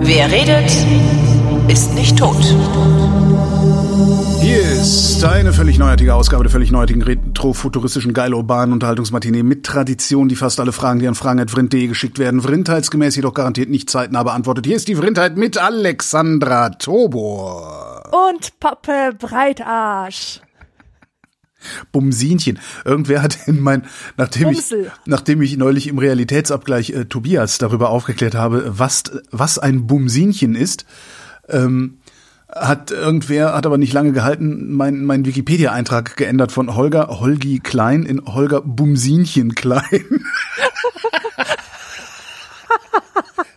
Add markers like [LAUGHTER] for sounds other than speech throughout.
Wer redet, ist nicht tot. Hier ist eine völlig neuartige Ausgabe der völlig neuartigen retrofuturistischen geil urbanen Unterhaltungsmatinee mit Tradition, die fast alle Fragen, die an fragen.vrind.de geschickt werden, vrindheitsgemäß jedoch garantiert nicht zeitnah beantwortet. Hier ist die Vrindheit mit Alexandra Tobor. Und Pappe Breitarsch. Bumsinchen. Irgendwer hat in mein, nachdem ich, Bumsel. nachdem ich neulich im Realitätsabgleich äh, Tobias darüber aufgeklärt habe, was, was ein Bumsinchen ist, ähm, hat irgendwer, hat aber nicht lange gehalten, mein, mein Wikipedia-Eintrag geändert von Holger Holgi Klein in Holger Bumsinchen Klein. [LAUGHS]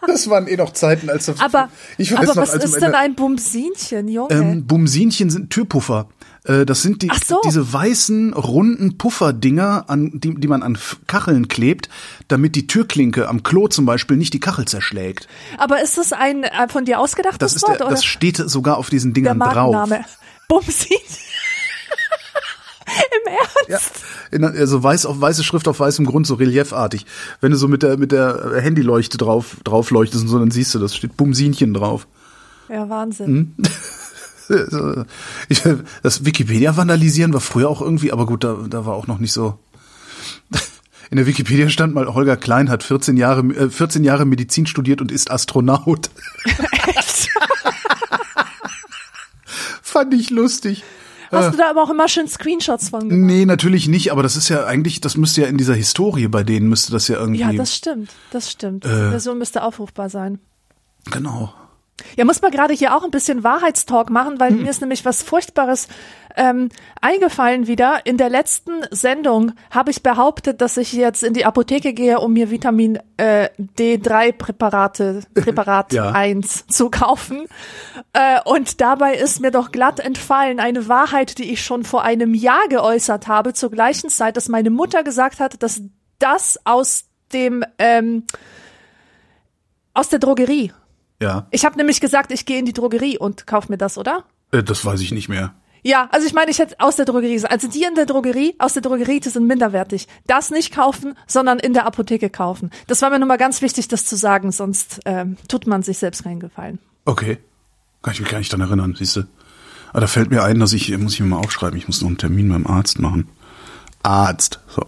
Das waren eh noch Zeiten, als das, Aber, ich weiß aber noch, was ist denn ein Bumsinchen, Junge? ähm, Bumsinchen sind Türpuffer. Äh, Das sind die, so. diese weißen, runden Pufferdinger, an, die, die man an Kacheln klebt, damit die Türklinke am Klo zum Beispiel nicht die Kachel zerschlägt. aber ist das ein äh, von dir ausgedachtes Das, ist Wort der, das steht sogar auf diesen der Dingern drauf. Markenname? Bumsinchen. [LAUGHS] Im Ernst? Ja, in, also weiß auf weiße Schrift auf weißem Grund, so reliefartig. Wenn du so mit der mit der Handyleuchte drauf drauf leuchtest und so, dann siehst du, das steht Bumsinchen drauf. Ja, Wahnsinn. Also, [LAUGHS] [LAUGHS] Ich, das Wikipedia vandalisieren war früher auch irgendwie, aber gut, da, da war auch noch nicht so. [LAUGHS] In der Wikipedia stand mal, Holger Klein hat 14 Jahre, äh, 14 Jahre Medizin studiert und ist Astronaut. [LAUGHS] Fand ich lustig. Hast du da aber auch immer schön Screenshots von gemacht? Nee, natürlich nicht, aber das ist ja eigentlich, das müsste ja in dieser Historie bei denen, müsste das ja irgendwie. Ja, das stimmt. Das stimmt. Äh. Die Version müsste aufrufbar sein. genau. Ja, muss man gerade hier auch ein bisschen Wahrheitstalk machen, weil Hm. mir ist nämlich was Furchtbares ähm, eingefallen wieder. In der letzten Sendung habe ich behauptet, dass ich jetzt in die Apotheke gehe, um mir Vitamin äh, D3 Präparate, [LAUGHS] Präparat Ja. 1 zu kaufen. Äh, und dabei ist mir doch glatt entfallen eine Wahrheit, die ich schon vor einem Jahr geäußert habe, zur gleichen Zeit, dass meine Mutter gesagt hat, dass das aus dem ähm, aus der Drogerie Ja, ich habe nämlich gesagt, ich gehe in die Drogerie und kauf mir das, oder? äh, das weiß ich nicht mehr. Ja, also ich meine, ich hätte aus der Drogerie gesagt. Also die in der Drogerie, aus der Drogerie, die sind minderwertig. Das nicht kaufen, sondern in der Apotheke kaufen. Das war mir nur mal ganz wichtig, das zu sagen, sonst ähm, tut man sich selbst keinen Gefallen. Okay. Kann ich mich gar nicht dran erinnern, siehst du. Aber da fällt mir ein, dass ich, muss ich mir mal aufschreiben, ich muss noch einen Termin beim Arzt machen. Arzt. So.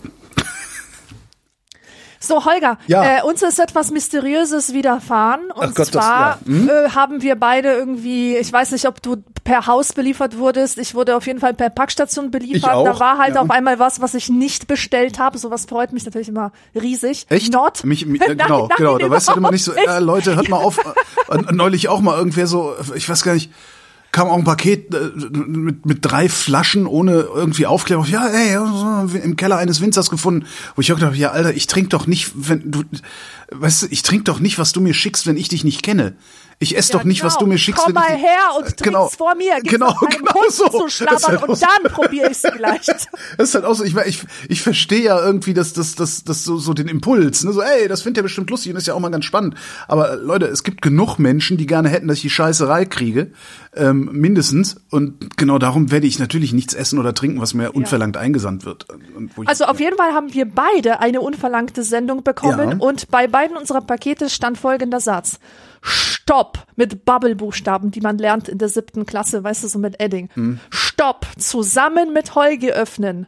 So, Holger, Ja. äh, uns ist etwas Mysteriöses widerfahren. Und Ach Gott, das- zwar ja. Hm? äh, haben wir beide irgendwie, ich weiß nicht, ob du per Haus beliefert wurdest. Ich wurde auf jeden Fall per Packstation beliefert. Da war halt ja. auf einmal was, was ich nicht bestellt habe. Sowas freut mich natürlich immer riesig. Echt? Not. Mich, mich, [LAUGHS] äh, Nein, genau, nein, genau. Da [LAUGHS] weißt du immer nicht so, äh, Leute, hört mal auf. Äh, neulich auch mal irgendwer so, ich weiß gar nicht, kam auch ein Paket äh, mit, mit drei Flaschen ohne irgendwie Aufklärung. Ja, ey, im Keller eines Winzers gefunden. Wo ich auch gedacht habe, ja, Alter, ich trink doch nicht, wenn du, weißt du, ich trink doch nicht, was du mir schickst, wenn ich dich nicht kenne. Ich esse Ja, doch nicht, was genau. du mir schickst, Komm ich mal dich- her und Äh, trink's vor mir. Gib's genau, genau so. zu ist schlabbern halt und so. dann probiere ich's vielleicht. [LAUGHS] Das ist halt auch so, ich, ich, ich verstehe ja irgendwie das, das, das, das so, so den Impuls, ne? So, ey, das findet ihr bestimmt lustig und ist ja auch mal ganz spannend. Aber äh, Leute, es gibt genug Menschen, die gerne hätten, dass ich die Scheißerei kriege, ähm, mindestens. Und genau darum werde ich natürlich nichts essen oder trinken, was mir unverlangt eingesandt wird. Ich, Also auf jeden Fall haben wir beide eine unverlangte Sendung bekommen Ja. und bei beiden unserer Pakete stand folgender Satz. Stopp mit Bubble-Buchstaben, die man lernt in der siebten Klasse, weißt du, so mit Edding. Hm. Stopp, zusammen mit Heuge öffnen.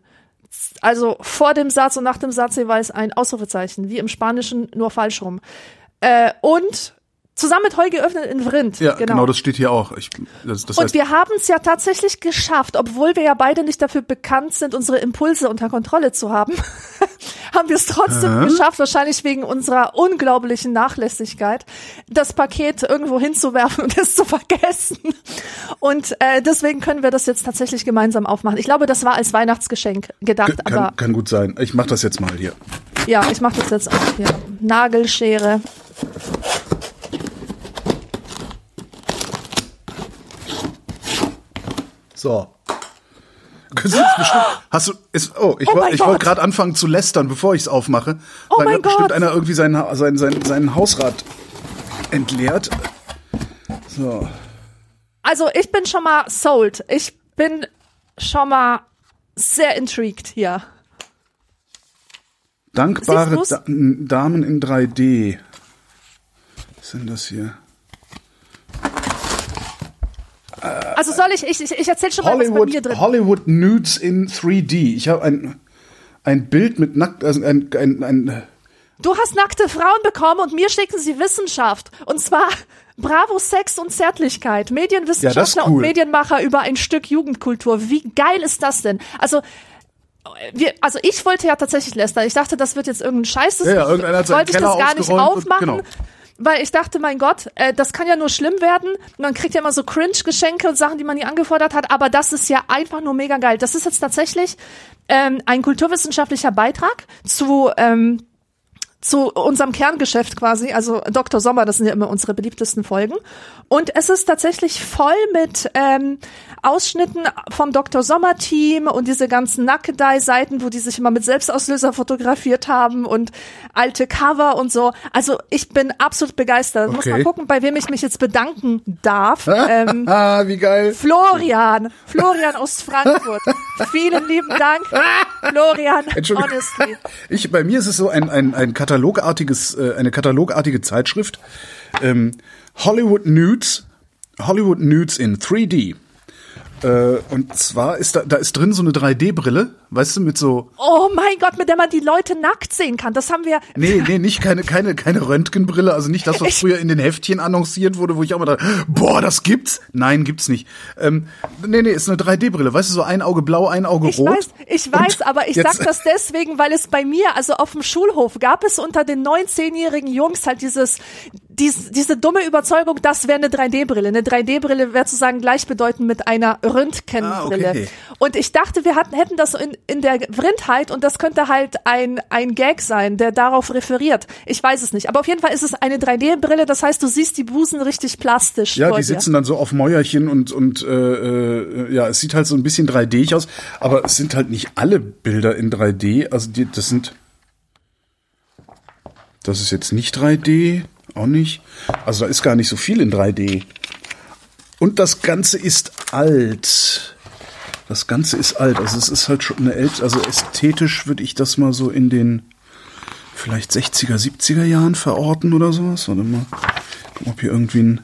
Also vor dem Satz und nach dem Satz jeweils ein Ausrufezeichen, wie im Spanischen, nur falsch rum. Äh, und zusammen mit Heuge öffnen in Vrind. ja, genau. das steht hier auch. Ich, das, das Und heißt, wir haben es ja tatsächlich geschafft, obwohl wir ja beide nicht dafür bekannt sind, unsere Impulse unter Kontrolle zu haben, [LAUGHS] haben wir es trotzdem geschafft, wahrscheinlich wegen unserer unglaublichen Nachlässigkeit, das Paket irgendwo hinzuwerfen und es zu vergessen. Und äh, deswegen können wir das jetzt tatsächlich gemeinsam aufmachen. Ich glaube, das war als Weihnachtsgeschenk gedacht, aber kann, kann gut sein. Ich mach das jetzt mal hier. ja, ich mache das jetzt auch hier. Nagelschere. So. Bestimmt, hast du, ist, oh, ich Oh wollte gerade anfangen zu lästern, bevor ich es aufmache. Oh Weil mein hat bestimmt Gott. einer irgendwie seinen, seinen, seinen, seinen Hausrat entleert. So. Also ich bin schon mal sold. Ich bin schon mal sehr intrigued hier. Dankbare da Damen in 3D. Was sind das hier? Also soll ich, ich, ich, erzähl schon mal, was bei mir Hollywood, drin Hollywood Nudes in 3D. Ich habe ein, ein Bild mit nackt, also ein, ein, ein Du hast nackte Frauen bekommen und mir schicken sie Wissenschaft. Und zwar Bravo Sex und Zärtlichkeit. Ja, Medienwissenschaftler das ist und cool. Medienmacher über ein Stück Jugendkultur. Wie geil ist das denn? Also, wir, also ich wollte ja tatsächlich lästern. Ich dachte, das wird jetzt irgendein Scheiß. Das Ja, ja, irgendeiner hat wollte ich das gar nicht ausgeräumt und- aufmachen. genau. Weil ich dachte, mein Gott, äh, das kann ja nur schlimm werden. Man kriegt ja immer so Cringe-Geschenke und Sachen, die man nie angefordert hat. Aber das ist ja einfach nur mega geil. Das ist jetzt tatsächlich ähm, ein kulturwissenschaftlicher Beitrag zu ähm, zu unserem Kerngeschäft quasi, also Dr. Sommer, das sind ja immer unsere beliebtesten Folgen. Und es ist tatsächlich voll mit ähm, Ausschnitten vom Dr. Sommer-Team und diese ganzen Nackedei-Seiten, wo die sich immer mit Selbstauslöser fotografiert haben und alte Cover und so. Also ich bin absolut begeistert. Muss Okay. mal gucken, bei wem ich mich jetzt bedanken darf. [LAUGHS] ähm, Ah, [LAUGHS] wie geil. Florian, Florian aus Frankfurt. [LAUGHS] Vielen lieben Dank, Florian, Entschuldigung. honestly. Ich, bei mir ist es so ein, ein, ein katalogartiges, äh, eine katalogartige Zeitschrift. Ähm, Hollywood Nudes, Hollywood Nudes in 3D. Äh, und zwar ist da, da ist drin so eine 3D-Brille, weißt du, mit so, Oh mein Gott, mit der man die Leute nackt sehen kann. Das haben wir. nee, nee, nicht keine, keine, keine Röntgenbrille, also nicht das, was Ich- früher in den Heftchen annonciert wurde, wo ich auch mal dachte, boah, das gibt's? Nein, gibt's nicht. Ähm, nee, nee, ist eine 3D-Brille, weißt du, so ein Auge blau, ein Auge Ich rot. weiß, ich weiß, Und aber ich jetzt- sag das deswegen, weil es bei mir, also auf dem Schulhof, gab es unter den 19-jährigen Jungs halt dieses, dies, diese dumme Überzeugung, das wäre eine 3D-Brille. Eine 3D-Brille wäre zu sagen gleichbedeutend mit einer Röntgenbrille. Ah, okay. Und ich dachte, wir hatten, hätten das in, in der Vrindheit und das könnte halt ein, ein Gag sein, der darauf referiert. Ich weiß es nicht. Aber auf jeden Fall ist es eine 3D-Brille, das heißt, du siehst die Busen richtig plastisch. Ja, die dir. sitzen dann so auf Mäuerchen und und äh, äh, ja, es sieht halt so ein bisschen 3D aus, aber es sind halt nicht alle Bilder in 3D. Also die, das sind, das ist jetzt nicht 3D, auch nicht. Also da ist gar nicht so viel in 3D. Und das Ganze ist alt. Das Ganze ist alt. Also es ist halt schon eine ältere, also ästhetisch würde ich das mal so in den vielleicht 60er, 70er Jahren verorten oder sowas. Warte mal, gucken, ob hier irgendwie ein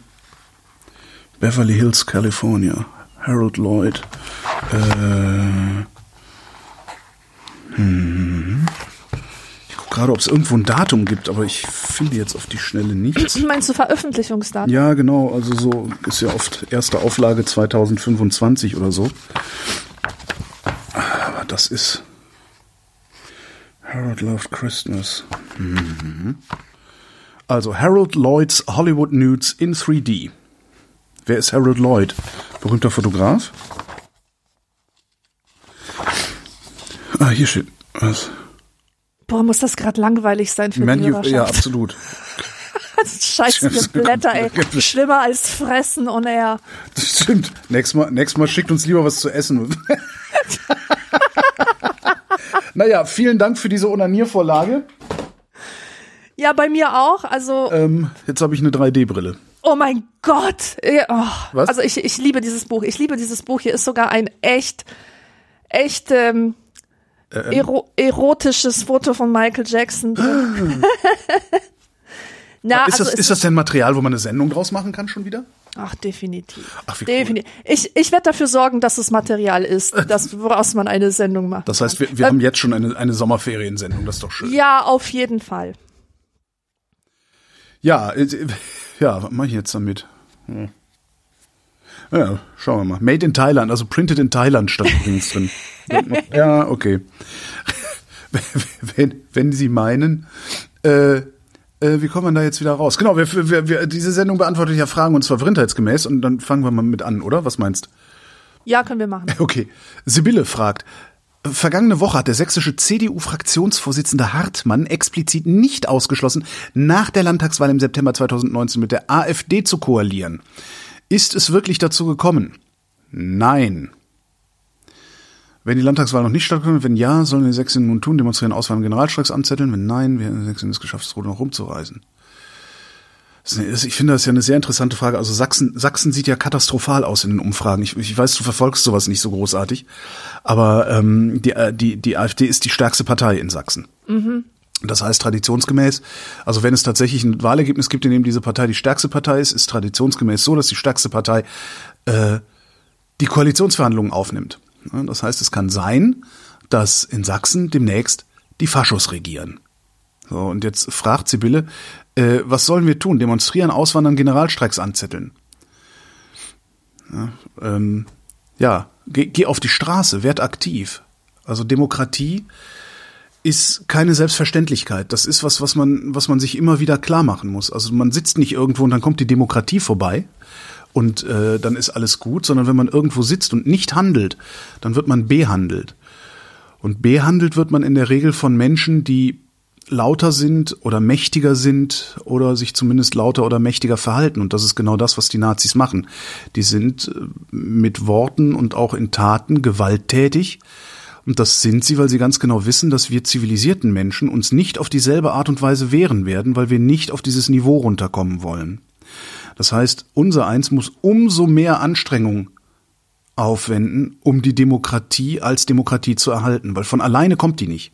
Beverly Hills, California. Harold Lloyd. Äh, hm. Gerade, ob es irgendwo ein Datum gibt, aber ich finde jetzt auf die Schnelle nichts. [CLEARS THROAT] Meinst du Veröffentlichungsdaten? Ja, genau. Also so ist ja oft erste Auflage 2025 oder so. Aber das ist Harold Loved Christmas. Mhm. Also Harold Lloyds Hollywood Nudes in 3D. Wer ist Harold Lloyd? Berühmter Fotograf? Ah, hier steht was. Boah, muss das gerade langweilig sein für die Manu Hörerschaft. ja, absolut. [LAUGHS] Scheiß Blätter, ey. Schlimmer als fressen on air. Das stimmt. Nächstes Mal, nächstes Mal schickt uns lieber was zu essen. [LAUGHS] naja, vielen Dank für diese Onaniervorlage. Ja, bei mir auch. Also, Ähm, jetzt habe ich eine 3D-Brille. oh mein Gott. Ja, Oh. Was? Also ich, ich liebe dieses Buch. Ich liebe dieses Buch. Hier ist sogar ein echt, echt ähm, ero erotisches Foto von Michael Jackson drin. [LAUGHS] Na, ist, also das, es ist das denn Material, wo man eine Sendung draus machen kann schon wieder? Ach, definitiv. Ach, wie cool. definitiv. Ich, ich werde dafür sorgen, dass es Material ist, [LAUGHS] das, woraus man eine Sendung macht. Das heißt, wir, wir haben jetzt schon eine, eine Sommerferiensendung, das ist doch schön. Ja, auf jeden Fall. Ja, äh, ja, was mache ich jetzt damit? Hm. Ja, schauen wir mal. Made in Thailand, also printed in Thailand stand [LAUGHS] übrigens drin. Ja, okay. [LAUGHS] Wenn, wenn Sie meinen, äh, äh, wie kommt man da jetzt wieder raus? Genau, wir, wir, wir, diese Sendung beantwortet ja Fragen und zwar vrindheitsgemäß und dann fangen wir mal mit an, oder? Was meinst? Ja, können wir machen. [LAUGHS] Okay. Sibylle fragt, Vergangene Woche hat der sächsische CDU-Fraktionsvorsitzende Hartmann explizit nicht ausgeschlossen, nach der Landtagswahl im September 2019 mit der AfD zu koalieren. Ist es wirklich dazu gekommen? Nein. Wenn die Landtagswahl noch nicht stattfindet, wenn ja, sollen die Sächsinnen nun tun, demonstrieren, Auswahl und Generalstreiks anzetteln. Wenn nein, werden die Sächsinnen es geschafft, das Ruder noch eine- Ich finde das ja eine sehr interessante Frage. Also Sachsen, Sachsen sieht ja katastrophal aus in den Umfragen. Ich, ich weiß, du verfolgst sowas nicht so großartig, aber ähm, die, äh, die, die AfD ist die stärkste Partei in Sachsen. Das heißt traditionsgemäß, also wenn es tatsächlich ein Wahlergebnis gibt, in dem diese Partei die stärkste Partei ist, ist traditionsgemäß so, dass die stärkste Partei äh, die Koalitionsverhandlungen aufnimmt. Das heißt, es kann sein, dass in Sachsen demnächst die Faschos regieren. So, und jetzt fragt Sibylle, äh, was sollen wir tun? Demonstrieren, auswandern, Generalstreiks anzetteln. Ja, ähm, ja geh, geh auf die Straße, werd aktiv. Also Demokratie ist keine Selbstverständlichkeit. Das ist was, was man, was man sich immer wieder klar machen muss. Also man sitzt nicht irgendwo und dann kommt die Demokratie vorbei und äh, dann ist alles gut, sondern wenn man irgendwo sitzt und nicht handelt, dann wird man behandelt. Und behandelt wird man in der Regel von Menschen, die lauter sind oder mächtiger sind oder sich zumindest lauter oder mächtiger verhalten. Und das ist genau das, was die Nazis machen. Die sind äh, mit Worten und auch in Taten gewalttätig und das sind sie, weil sie ganz genau wissen, dass wir zivilisierten Menschen uns nicht auf dieselbe Art und Weise wehren werden, weil wir nicht auf dieses Niveau runterkommen wollen. Das heißt, unser Eins muss umso mehr Anstrengung aufwenden, um die Demokratie als Demokratie zu erhalten, weil von alleine kommt die nicht.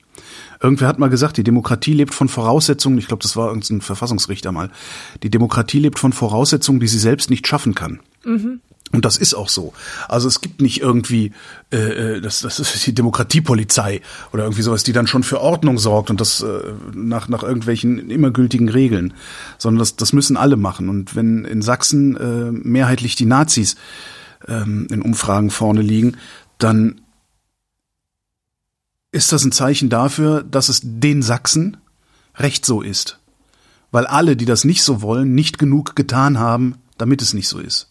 Irgendwer hat mal gesagt, die Demokratie lebt von Voraussetzungen, ich glaube, das war irgendein Verfassungsrichter mal, die Demokratie lebt von Voraussetzungen, die sie selbst nicht schaffen kann. Mhm. Und das ist auch so. Also es gibt nicht irgendwie, äh, äh, das, das ist die Demokratiepolizei oder irgendwie sowas, die dann schon für Ordnung sorgt und das äh, nach, nach irgendwelchen immer gültigen Regeln, sondern das, das müssen alle machen. Und wenn in Sachsen äh, mehrheitlich die Nazis ähm, in Umfragen vorne liegen, dann ist das ein Zeichen dafür, dass es den Sachsen recht so ist. Weil alle, die das nicht so wollen, nicht genug getan haben, damit es nicht so ist.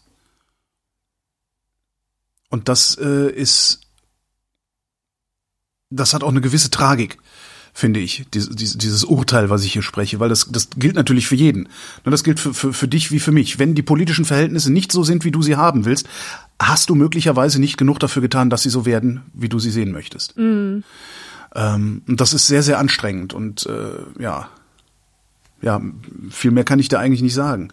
Und das äh, ist, das hat auch eine gewisse Tragik, finde ich, dieses, dieses Urteil, was ich hier spreche, weil das, das gilt natürlich für jeden. Das gilt für, für, für dich wie für mich. Wenn die politischen Verhältnisse nicht so sind, wie du sie haben willst, hast du möglicherweise nicht genug dafür getan, dass sie so werden, wie du sie sehen möchtest. Mm. Ähm, und das ist sehr, sehr anstrengend und äh, ja, ja, viel mehr kann ich da eigentlich nicht sagen.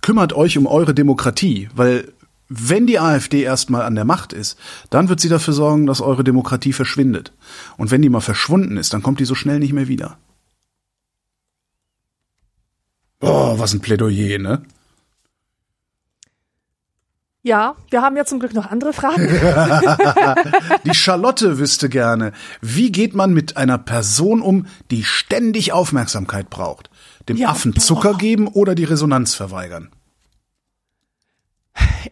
Kümmert euch um eure Demokratie, weil wenn die AfD erstmal an der Macht ist, dann wird sie dafür sorgen, dass eure Demokratie verschwindet. Und wenn die mal verschwunden ist, dann kommt die so schnell nicht mehr wieder. Oh, was ein Plädoyer, ne? Ja, wir haben ja zum Glück noch andere Fragen. [LAUGHS] die Charlotte wüsste gerne, wie geht man mit einer Person um, die ständig Aufmerksamkeit braucht? Dem ja, Affen Zucker boah. geben oder die Resonanz verweigern?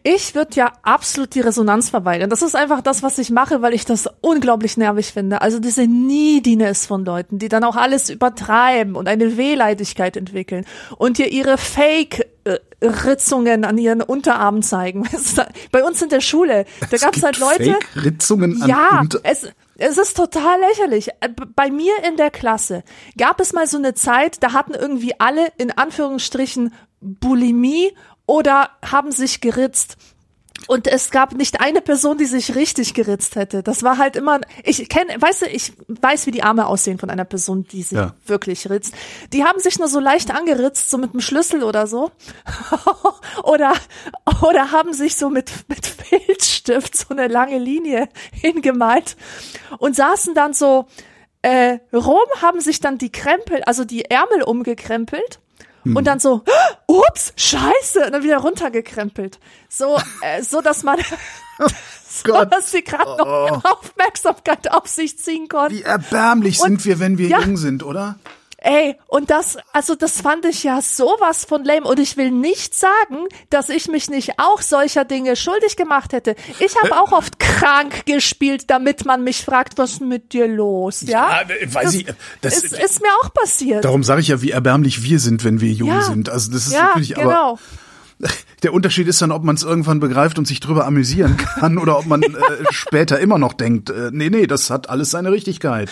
Ich würde ja absolut die Resonanz verweigern. Das ist einfach das, was ich mache, weil ich das unglaublich nervig finde. Also diese Neediness von Leuten, die dann auch alles übertreiben und eine Wehleidigkeit entwickeln und dir ihre Fake Ritzungen an ihren Unterarmen zeigen. [LAUGHS] Bei uns in der Schule, da gab es halt Leute. Ritzungen an ja, es, es ist total lächerlich. Äh, bei mir in der Klasse gab es mal so eine Zeit, da hatten irgendwie alle in Anführungsstrichen Bulimie oder haben sich geritzt. Und es gab nicht eine Person, die sich richtig geritzt hätte. Das war halt immer, ich kenne, weißt du, ich weiß, wie die Arme aussehen von einer Person, die sich ja. wirklich ritzt. Die haben sich nur so leicht angeritzt, so mit einem Schlüssel oder so. [LAUGHS] oder, oder haben sich so mit, mit Filzstift so eine lange Linie [LAUGHS] hingemalt und saßen dann so, äh, rum, haben sich dann die Krempel, also die Ärmel umgekrempelt hm. und dann so, ups, scheiße, und dann wieder runtergekrempelt. So, äh, so dass man, [LAUGHS] [LAUGHS] so, dass sie gerade noch oh. Aufmerksamkeit auf sich ziehen konnten. Wie erbärmlich und, sind wir, wenn wir ja, jung sind, oder? Ey, und das, also das fand ich ja sowas von lame. Und ich will nicht sagen, dass ich mich nicht auch solcher Dinge schuldig gemacht hätte. Ich habe auch oft krank gespielt, damit man mich fragt, was ist mit dir los, ja? ja weiß das ich, das ist, ist, mir auch passiert. Darum sage ich ja, wie erbärmlich wir sind, wenn wir jung ja. sind. Also das ist ja, wirklich, genau. aber [LAUGHS] der Unterschied ist dann, ob man es irgendwann begreift und sich drüber amüsieren kann oder ob man äh, [LAUGHS] später immer noch denkt, äh, nee, nee, das hat alles seine Richtigkeit.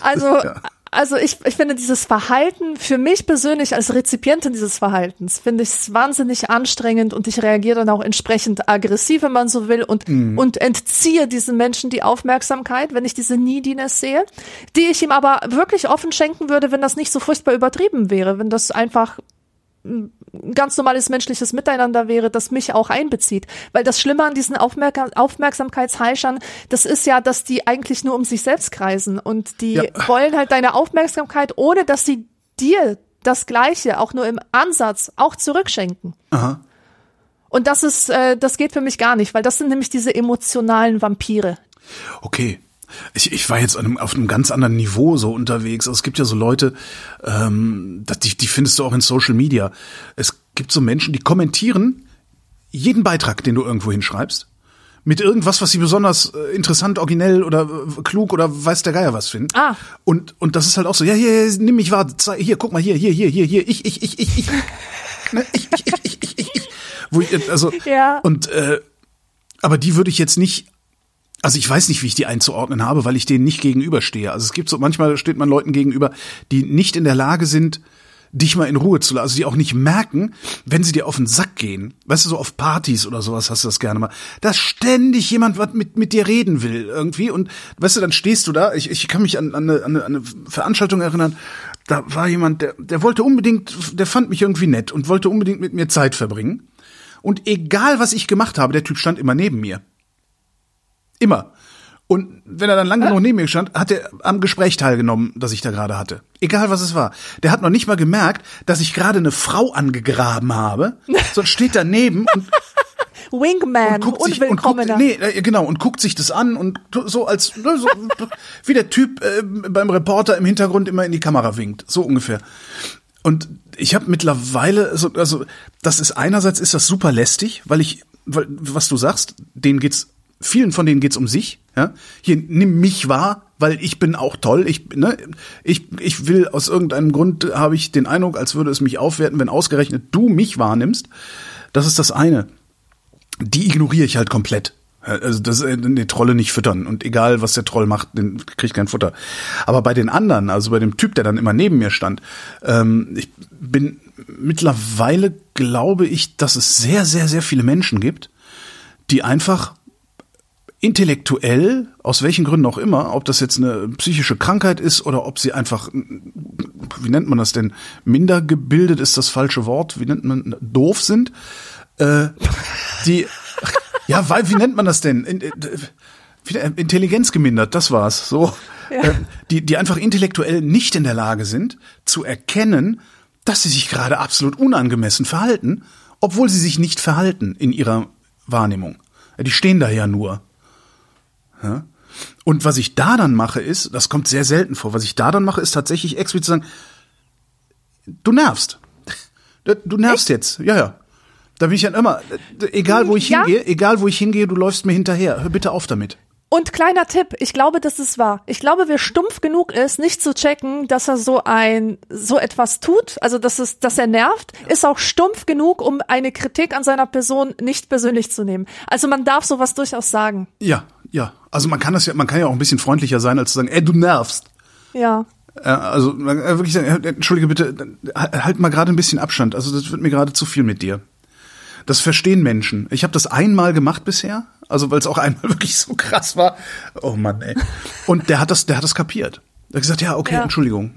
Also [LAUGHS] ja also ich, ich finde dieses Verhalten für mich persönlich als Rezipientin dieses Verhaltens finde ich es wahnsinnig anstrengend und ich reagiere dann auch entsprechend aggressiv, wenn man so will und mhm. und entziehe diesen Menschen die Aufmerksamkeit, wenn ich diese Neediness sehe, die ich ihm aber wirklich offen schenken würde, wenn das nicht so furchtbar übertrieben wäre, wenn das einfach ein ganz normales menschliches Miteinander wäre, das mich auch einbezieht. Weil das Schlimme an diesen Aufmerk Aufmerksamkeitsheischern, das ist ja, dass die eigentlich nur um sich selbst kreisen und die Ja. wollen halt deine Aufmerksamkeit, ohne dass sie dir das Gleiche auch nur im Ansatz auch zurückschenken. Aha. Und das ist, äh, das geht für mich gar nicht, weil das sind nämlich diese emotionalen Vampire. Okay. Ich, ich war jetzt an einem, auf einem ganz anderen Niveau so unterwegs. Also es gibt ja so Leute, ähm, die, die findest du auch in Social Media. Es gibt so Menschen, die kommentieren jeden Beitrag, den du irgendwo hinschreibst, mit irgendwas, was sie besonders äh, interessant, originell oder äh, klug oder weiß der Geier was finden. Ah. Und, und das ist halt auch so, ja, hier, hier, nimm mich wahr, zeig, hier, guck mal, hier, hier, hier, hier, hier, ich, ich, ich, ich, ich. [LAUGHS] Ne? Ich, ich, ich, ich, ich, ich, ich. Wo ich, also, Ja. und, äh, aber die würde ich jetzt nicht also ich weiß nicht, wie ich die einzuordnen habe, weil ich denen nicht gegenüberstehe. Also es gibt so, manchmal steht man Leuten gegenüber, die nicht in der Lage sind, dich mal in Ruhe zu lassen, also die auch nicht merken, wenn sie dir auf den Sack gehen. Weißt du, so auf Partys oder sowas hast du das gerne mal, dass ständig jemand was mit, mit dir reden will irgendwie und weißt du, dann stehst du da, ich, ich kann mich an, an, eine, an eine Veranstaltung erinnern, da war jemand, der, der wollte unbedingt, der fand mich irgendwie nett und wollte unbedingt mit mir Zeit verbringen. Und egal, was ich gemacht habe, der Typ stand immer neben mir. Immer. Und wenn er dann lange genug neben mir stand, hat er am Gespräch teilgenommen, das ich da gerade hatte. Egal was es war. Der hat noch nicht mal gemerkt, dass ich gerade eine Frau angegraben habe, [LAUGHS] sondern steht daneben und, Wingman, und guckt sich und guckt, nee, äh, genau und guckt sich das an und so als ne, so, wie der Typ äh, beim Reporter im Hintergrund immer in die Kamera winkt, so ungefähr. Und ich habe mittlerweile so also das ist einerseits ist das super lästig, weil ich weil, was du sagst, denen geht's vielen von denen geht's um sich, ja? Hier nimm mich wahr, weil ich bin auch toll, ich ne, ich ich will aus irgendeinem Grund habe ich den Eindruck, als würde es mich aufwerten, wenn ausgerechnet du mich wahrnimmst. Das ist das eine die ignoriere ich halt komplett. Also das äh, die Trolle nicht füttern und egal was der Troll macht, den kriegt kein Futter. Aber bei den anderen, also bei dem Typ, der dann immer neben mir stand, ähm, ich bin mittlerweile glaube ich, dass es sehr sehr sehr viele Menschen gibt, die einfach intellektuell, aus welchen Gründen auch immer, ob das jetzt eine psychische Krankheit ist oder ob sie einfach, wie nennt man das denn, minder gebildet ist das falsche Wort, wie nennt man, doof sind, äh, die, [LAUGHS] ja, weil, wie nennt man das denn? In, äh, äh, Intelligenz gemindert, das war's. So, äh, die, die einfach intellektuell nicht in der Lage sind, zu erkennen, dass sie sich gerade absolut unangemessen verhalten, obwohl sie sich nicht verhalten in ihrer Wahrnehmung. Ja, Die stehen da ja nur. Ja? Und was ich da dann mache, ist, das kommt sehr selten vor, was ich da dann mache, ist tatsächlich explizit zu sagen, du nervst. Du nervst jetzt. Ja, ja. Da bin ich dann immer, egal wo ich Ja. hingehe, egal wo ich hingehe, du läufst mir hinterher. Hör bitte auf damit. Und kleiner Tipp, ich glaube, das ist wahr. Ich glaube, wer stumpf genug ist, nicht zu checken, dass er so ein, so etwas tut, also dass es, dass er nervt, ist auch stumpf genug, um eine Kritik an seiner Person nicht persönlich zu nehmen. Also man darf sowas durchaus sagen. Ja, ja. Also man kann das ja, man kann ja auch ein bisschen freundlicher sein, als zu sagen, ey, du nervst. Ja. Äh, Also kann wirklich sagen, äh, entschuldige bitte, äh, halt mal gerade ein bisschen Abstand. Also das wird mir gerade zu viel mit dir. Das verstehen Menschen. Ich habe das einmal gemacht bisher, also weil es auch einmal [LAUGHS] wirklich so krass war. Oh Mann, ey. Und der hat das, der hat das kapiert. Er hat gesagt, ja, okay, Ja. Entschuldigung.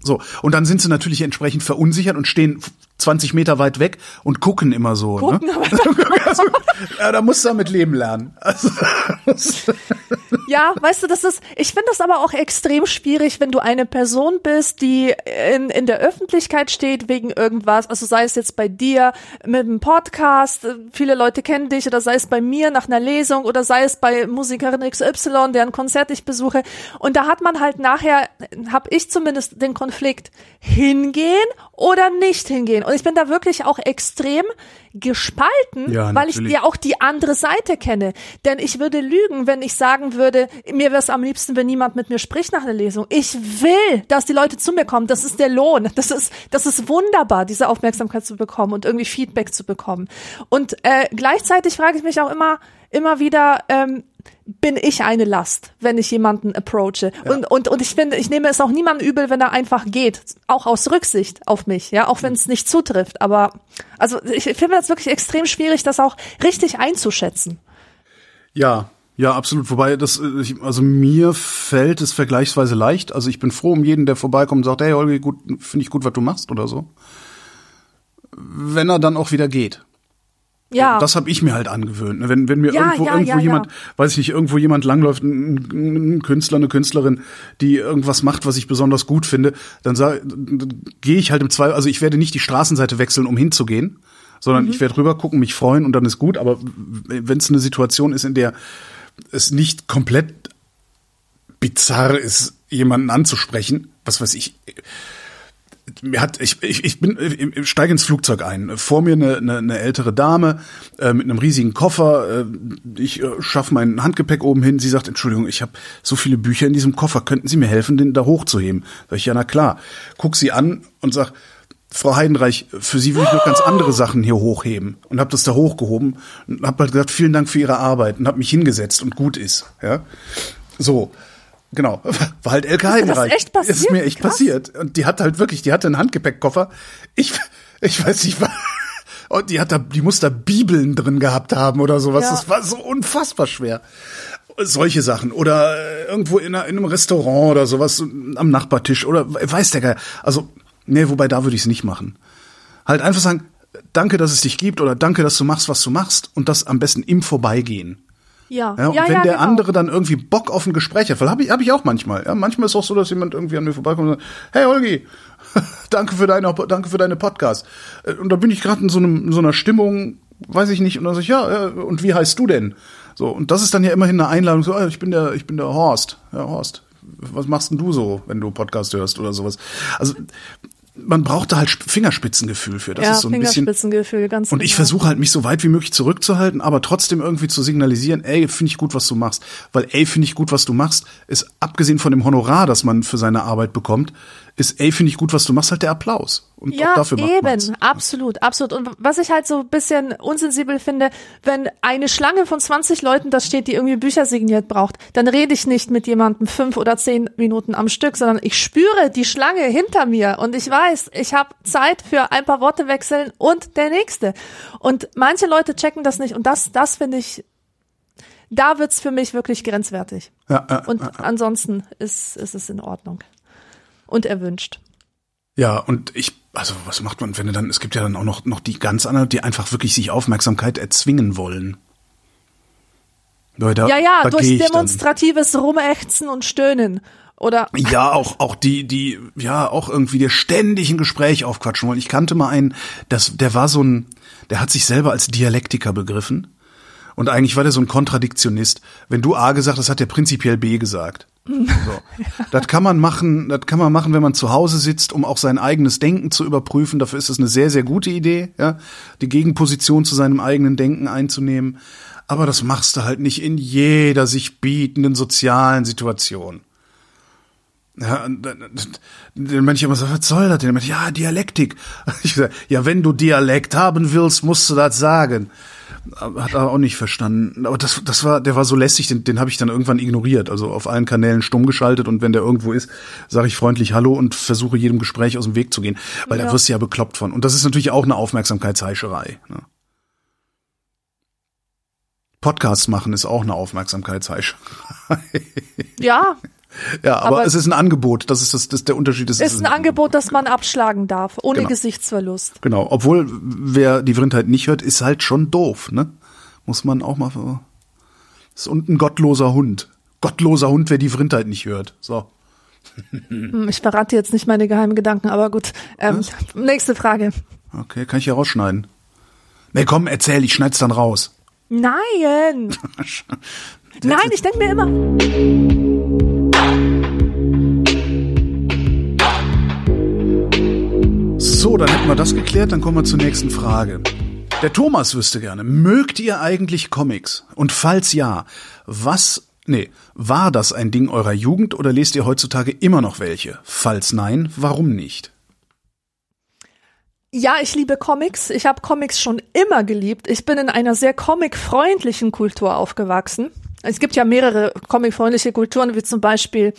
So, und dann sind sie natürlich entsprechend verunsichert und stehen 20 Meter weit weg und gucken immer so. Gucken ne? [LAUGHS] [LAUGHS] also, ja, da musst du damit leben lernen. Also, Ja, weißt du, das ist, ich finde das aber auch extrem schwierig, wenn du eine Person bist, die in, in der Öffentlichkeit steht wegen irgendwas, also sei es jetzt bei dir mit einem Podcast, viele Leute kennen dich, oder sei es bei mir nach einer Lesung, oder sei es bei Musikerin XY, deren Konzert ich besuche. Und da hat man halt nachher, habe ich zumindest den Konflikt, hingehen oder nicht hingehen. Und ich bin da wirklich auch extrem gespalten, Ja, weil ich ja auch die andere Seite kenne. Denn ich würde lügen, wenn ich sagen würde, mir wäre es am liebsten, wenn niemand mit mir spricht nach einer Lesung. Ich will, dass die Leute zu mir kommen. Das ist der Lohn. Das ist, das ist wunderbar, diese Aufmerksamkeit zu bekommen und irgendwie Feedback zu bekommen. Und äh, gleichzeitig frage ich mich auch immer, immer wieder, ähm, bin ich eine Last, wenn ich jemanden approache. Und, und, und ich finde, ich nehme es auch niemandem übel, wenn er einfach geht. Auch aus Rücksicht auf mich, ja, auch wenn es nicht zutrifft. Aber also ich finde das wirklich extrem schwierig, das auch richtig einzuschätzen. Ja, ja, absolut. Wobei das, also mir fällt es vergleichsweise leicht. Also ich bin froh um jeden, der vorbeikommt und sagt, hey Holgi, gut, finde ich gut, was du machst oder so. wenn er dann auch wieder geht. Ja. Das habe ich mir halt angewöhnt. ne? Wenn, wenn mir Ja, irgendwo, ja, irgendwo ja, jemand, weiß ich nicht, irgendwo jemand langläuft, ein, ein Künstler, eine Künstlerin, die irgendwas macht, was ich besonders gut finde, dann dann gehe ich halt im Zweifel, also ich werde nicht die Straßenseite wechseln, um hinzugehen, sondern Mhm. ich werde rüber gucken, mich freuen und dann ist gut. Aber wenn es eine Situation ist, in der es nicht komplett bizarr ist, jemanden anzusprechen, was weiß ich, mir hat ich ich, ich bin ich steige ins Flugzeug ein. Vor mir eine, eine, eine ältere Dame äh, mit einem riesigen Koffer. Äh, ich äh, schaffe mein Handgepäck oben hin. Sie sagt: Entschuldigung, ich habe so viele Bücher in diesem Koffer. Könnten Sie mir helfen, den da hochzuheben? Sag ich: Ja, na klar. Guck sie an und sag: Frau Heidenreich, für Sie will ich noch ganz andere Sachen hier hochheben und habe das da hochgehoben und habe halt gesagt: Vielen Dank für Ihre Arbeit und habe mich hingesetzt und gut ist. Ja, so. Genau, [LAUGHS] war halt Elke Heidenreich. echt passiert? Ist mir echt Krass. passiert. Und die hat halt wirklich, die hatte einen Handgepäckkoffer. Ich, ich weiß nicht, was. [LAUGHS] Und die hat da, die muss da Bibeln drin gehabt haben oder sowas. Ja. Das war so unfassbar schwer. Solche Sachen. Oder äh, irgendwo in, einer, in einem Restaurant oder sowas am Nachbartisch oder weiß der Geil. Also, nee, wobei da würde ich es nicht machen. Halt einfach sagen, danke, dass es dich gibt oder danke, dass du machst, was du machst und das am besten im Vorbeigehen. Ja, Ja, und ja, wenn ja, der genau. andere dann irgendwie Bock auf ein Gespräch hat, weil habe ich, hab ich auch manchmal. Ja, manchmal ist es auch so, dass jemand irgendwie an mir vorbeikommt und sagt, hey Holgi, [LAUGHS] danke für deine, danke für deine Podcast. Äh, Und da bin ich gerade in so, einem, in so einer Stimmung, weiß ich nicht, und dann sag ich, ja, äh, und wie heißt du denn? So, und das ist dann ja immerhin eine Einladung, so, ah, ich bin der, ich bin der Horst. Ja, Horst. Was machst denn du so, wenn du Podcast hörst oder sowas? Also, man braucht da halt Sp- Fingerspitzengefühl für. Das ja, ist so ein bisschen, Fingerspitzengefühl, ganz und ich genau. versuche halt, mich so weit wie möglich zurückzuhalten, aber trotzdem irgendwie zu signalisieren, ey, finde ich gut, was du machst. Weil, ey, finde ich gut, was du machst, ist abgesehen von dem Honorar, das man für seine Arbeit bekommt, ist, ey, finde ich gut, was du machst, halt der Applaus. Und Ja, auch dafür macht eben, man's. absolut, absolut. Und was ich halt so ein bisschen unsensibel finde, wenn eine Schlange von 20 Leuten da steht, die irgendwie Bücher signiert braucht, dann rede ich nicht mit jemandem fünf oder zehn Minuten am Stück, sondern ich spüre die Schlange hinter mir und ich weiß, ich habe Zeit für ein paar Worte wechseln und der nächste. Und manche Leute checken das nicht und das, das finde ich, da wird's für mich wirklich grenzwertig. Ja, ja, Und ansonsten ist, ist es in Ordnung. Und erwünscht. ja, und ich, also, was macht man, wenn du dann, es gibt ja dann auch noch, noch die ganz anderen, die einfach wirklich sich Aufmerksamkeit erzwingen wollen. Leute, Ja, ja, durch ich dann. demonstratives Rumächzen und Stöhnen. Oder Ja, auch, auch die, die, ja, auch irgendwie dir ständig ein Gespräch aufquatschen wollen. Ich kannte mal einen, das, der war so ein, der hat sich selber als Dialektiker begriffen. Und eigentlich war der so ein Kontradiktionist. Wenn du A gesagt hast, hat der prinzipiell B gesagt. So. Das kann man machen, das kann man machen, wenn man zu Hause sitzt, um auch sein eigenes Denken zu überprüfen. Dafür ist es eine sehr, sehr gute Idee, ja, die Gegenposition zu seinem eigenen Denken einzunehmen. Aber das machst du halt nicht in jeder sich bietenden sozialen Situation. Ja, dann, manche immer so, was soll das denn? Ja, Dialektik. [LAUGHS] Ich sag, ja, wenn du Dialekt haben willst, musst du das sagen. Hat er auch nicht verstanden. Aber das, das war, der war so lästig, den, den habe ich dann irgendwann ignoriert. Also auf allen Kanälen stumm geschaltet und wenn der irgendwo ist, sage ich freundlich Hallo und versuche jedem Gespräch aus dem Weg zu gehen. Weil da Ja. wirst du ja bekloppt von. Und das ist natürlich auch eine Aufmerksamkeitsheischerei. Ne? Podcasts machen ist auch eine Aufmerksamkeitsheischerei. ja, [LAUGHS] Ja, aber, Aber- es ist ein Angebot. Das ist das, das der Unterschied. Es ist ein Angebot, das man abschlagen darf, ohne Genau. Gesichtsverlust. Genau. Obwohl, wer die Vrindheit nicht hört, ist halt schon doof, ne? Muss man auch mal. Ist und ein gottloser Hund. Gottloser Hund, wer die Vrindheit nicht hört. So. Hm, Ich verrate jetzt nicht meine geheimen Gedanken, aber gut. Ähm, nächste Frage. Okay, kann ich hier rausschneiden. Nee, komm, erzähl, ich schneid's dann raus. Nein! [LAUGHS] Nein, ich denke mir immer. So, dann hätten wir das geklärt, dann kommen wir zur nächsten Frage. Der Thomas wüsste gerne, mögt ihr eigentlich Comics? Und falls ja, was, nee, war das ein Ding eurer Jugend oder lest ihr heutzutage immer noch welche? Falls nein, warum nicht? Ja, ich liebe Comics. Ich habe Comics schon immer geliebt. Ich bin in einer sehr comicfreundlichen Kultur aufgewachsen. Es gibt ja mehrere comicfreundliche Kulturen, wie zum Beispiel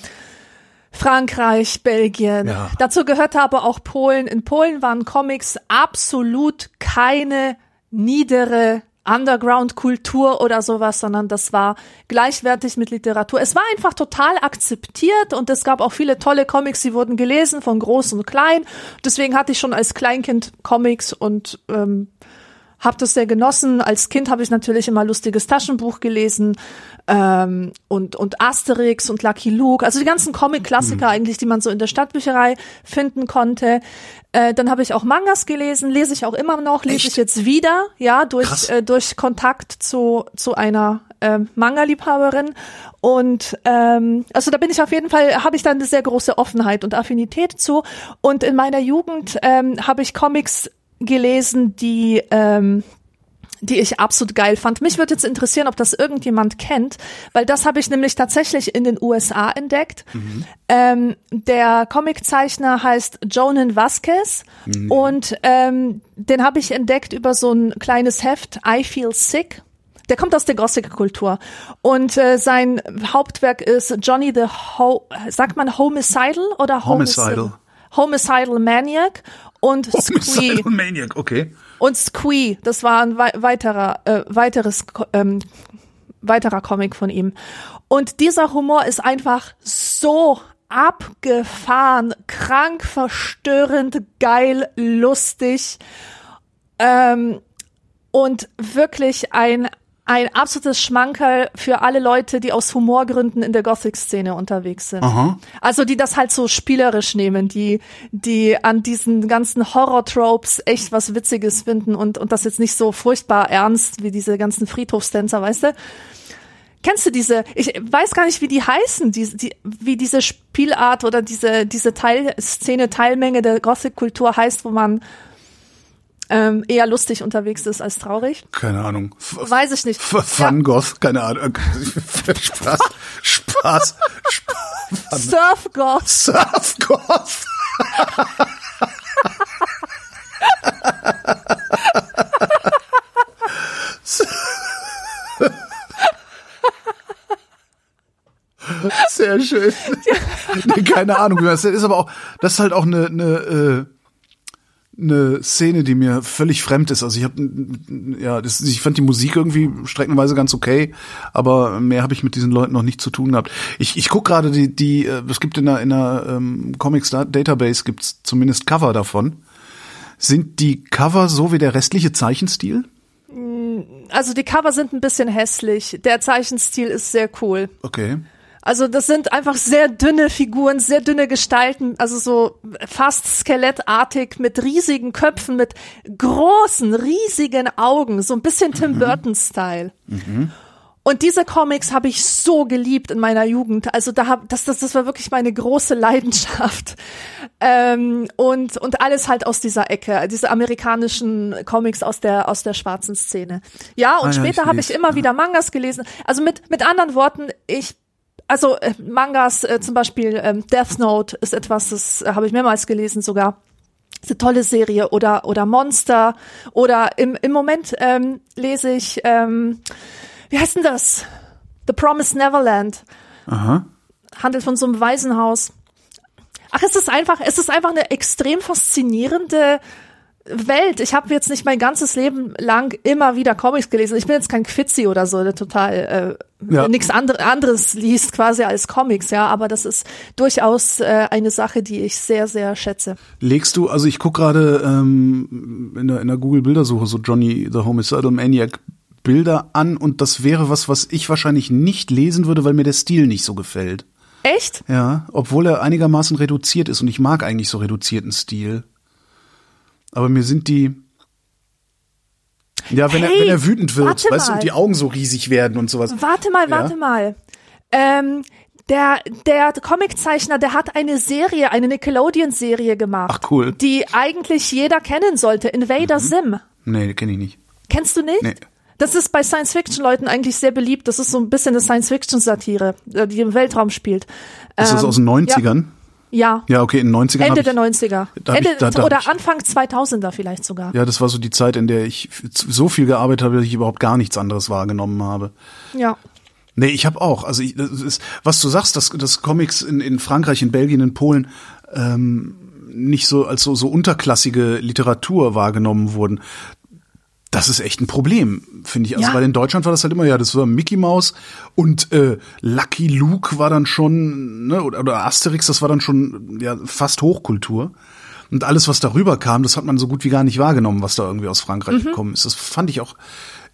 Frankreich, Belgien. Ja. Dazu gehört aber auch Polen. In Polen waren Comics absolut keine niedere Underground-Kultur oder sowas, sondern das war gleichwertig mit Literatur. Es war einfach total akzeptiert und es gab auch viele tolle Comics, die wurden gelesen von groß und klein. Deswegen hatte ich schon als Kleinkind Comics und ähm, habe das sehr genossen. Als Kind habe ich natürlich immer lustiges Taschenbuch gelesen ähm, und und Asterix und Lucky Luke, also die ganzen Comic-Klassiker mhm. eigentlich, die man so in der Stadtbücherei finden konnte. Äh, dann habe ich auch Mangas gelesen, lese ich auch immer noch, lese Echt? ich jetzt wieder, ja, durch äh, durch Kontakt zu zu einer äh, Manga-Liebhaberin und ähm, also da bin ich auf jeden Fall, habe ich dann eine sehr große Offenheit und Affinität zu. Und in meiner Jugend ähm, habe ich Comics gelesen, die ähm, die ich absolut geil fand. Mich würde jetzt interessieren, ob das irgendjemand kennt, weil das habe ich nämlich tatsächlich in den USA entdeckt. Mhm. Ähm, der Comiczeichner heißt Jonan Vasquez mhm. und ähm, den habe ich entdeckt über so ein kleines Heft, I Feel Sick. Der kommt aus der Gothic-Kultur und äh, sein Hauptwerk ist Johnny the Ho sagt man Homicidal oder Homicidal? Homicidal Maniac und [LAUGHS] Squee. Maniac, okay. Und Squee, das war ein weiterer, äh, weiteres, ähm, weiterer Comic von ihm. Und dieser Humor ist einfach so abgefahren, krank, verstörend, geil, lustig ähm, und wirklich ein ein absolutes Schmankerl für alle Leute, die aus Humorgründen in der Gothic-Szene unterwegs sind. Aha. Also die das halt so spielerisch nehmen, die, die an diesen ganzen Horror-Tropes echt was Witziges finden und, und das jetzt nicht so furchtbar ernst wie diese ganzen Friedhofstänzer, weißt du? Kennst du diese, ich weiß gar nicht, wie die heißen, die, die, wie diese Spielart oder diese, diese Teilszene, Teilmenge der Gothic-Kultur heißt, wo man ähm, eher lustig unterwegs ist als traurig. Keine Ahnung. Weiß ich nicht. Ja. Goth, keine Ahnung. [LAUGHS] Spaß, Spaß, Spaß. Surf Goth. Surf Goth. Sehr schön. Nee, keine Ahnung, das ist aber auch, das ist halt auch eine, eine äh, eine Szene, die mir völlig fremd ist. Also ich habe ja, das, ich fand die Musik irgendwie streckenweise ganz okay, aber mehr habe ich mit diesen Leuten noch nicht zu tun gehabt. Ich, ich guck gerade die die äh, es gibt in der in der ähm, Comics Database gibt's zumindest Cover davon. Sind die Cover so wie der restliche Zeichenstil? Also die Cover sind ein bisschen hässlich. Der Zeichenstil ist sehr cool. Okay. Also das sind einfach sehr dünne Figuren, sehr dünne Gestalten, also so fast skelettartig mit riesigen Köpfen, mit großen, riesigen Augen, so ein bisschen Tim mhm. Burton-Style. Mhm. Und diese Comics habe ich so geliebt in meiner Jugend. Also da hab, das, das, das war wirklich meine große Leidenschaft. Ähm, und, und alles halt aus dieser Ecke, diese amerikanischen Comics aus der, aus der schwarzen Szene. Ja, und ah, später ja, habe ich immer ja. wieder Mangas gelesen. Also mit, mit anderen Worten, ich also äh, Mangas, äh, zum Beispiel ähm, Death Note ist etwas, das äh, habe ich mehrmals gelesen sogar. Ist eine tolle Serie oder oder Monster oder im im Moment ähm, lese ich ähm, wie heißt denn das? The Promised Neverland. Aha. Handelt von so einem Waisenhaus. Ach, es ist einfach, es ist einfach eine extrem faszinierende Welt. Ich habe jetzt nicht mein ganzes Leben lang immer wieder Comics gelesen. Ich bin jetzt kein Quitzi oder so, der total äh, ja. nichts andre, anderes liest quasi als Comics, ja. Aber das ist durchaus äh, eine Sache, die ich sehr, sehr schätze. Legst du, also ich guck gerade ähm, in der, in der Google-Bildersuche so Johnny the Homicidal Maniac Bilder an und das wäre was, was ich wahrscheinlich nicht lesen würde, weil mir der Stil nicht so gefällt. Echt? Ja, obwohl er einigermaßen reduziert ist und ich mag eigentlich so reduzierten Stil. Aber mir sind die. Ja, wenn, hey, er, wenn er wütend wird, weißt du, und die Augen so riesig werden und sowas. Warte mal, warte ja? mal. Ähm, der, der Comiczeichner, der hat eine Serie, eine Nickelodeon-Serie gemacht. Ach cool. Die eigentlich jeder kennen sollte. Invader mhm. Sim. Nee, kenne ich nicht. Kennst du nicht? Nee. Das ist bei Science-Fiction-Leuten eigentlich sehr beliebt. Das ist so ein bisschen eine Science-Fiction-Satire, äh, die im Weltraum spielt. Ist ähm, das aus den 90ern? Ja. Ja. Ja, okay, in den 90ern. Ende der 90er. Ende, ich, da, da oder Anfang 2000er vielleicht sogar. Ja, das war so die Zeit, in der ich so viel gearbeitet habe, dass ich überhaupt gar nichts anderes wahrgenommen habe. Ja. Nee, ich habe auch. Also ich, das ist, was du sagst, dass, dass Comics in, in Frankreich, in Belgien, in Polen ähm, nicht so als so, so unterklassige Literatur wahrgenommen wurden das ist echt ein Problem, finde ich. Also Ja. weil in Deutschland war das halt immer, ja, das war Mickey Mouse und äh, Lucky Luke war dann schon, ne, oder, oder Asterix, das war dann schon ja fast Hochkultur. Und alles, was darüber kam, das hat man so gut wie gar nicht wahrgenommen, was da irgendwie aus Frankreich gekommen ist. Das fand ich auch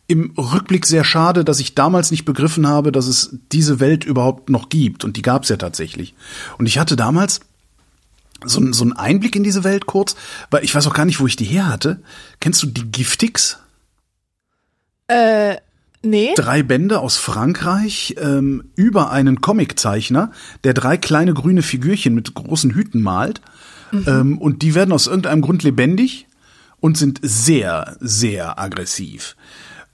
im Rückblick sehr schade, dass ich damals nicht begriffen habe, dass es diese Welt überhaupt noch gibt. Und die gab es ja tatsächlich. Und ich hatte damals so, so einen Einblick in diese Welt kurz, weil ich weiß auch gar nicht, wo ich die her hatte. Kennst du die Giftix? Äh, nee. drei Bände aus Frankreich ähm, über einen Comiczeichner, der drei kleine grüne Figürchen mit großen Hüten malt. Ähm, und die werden aus irgendeinem Grund lebendig und sind sehr, sehr aggressiv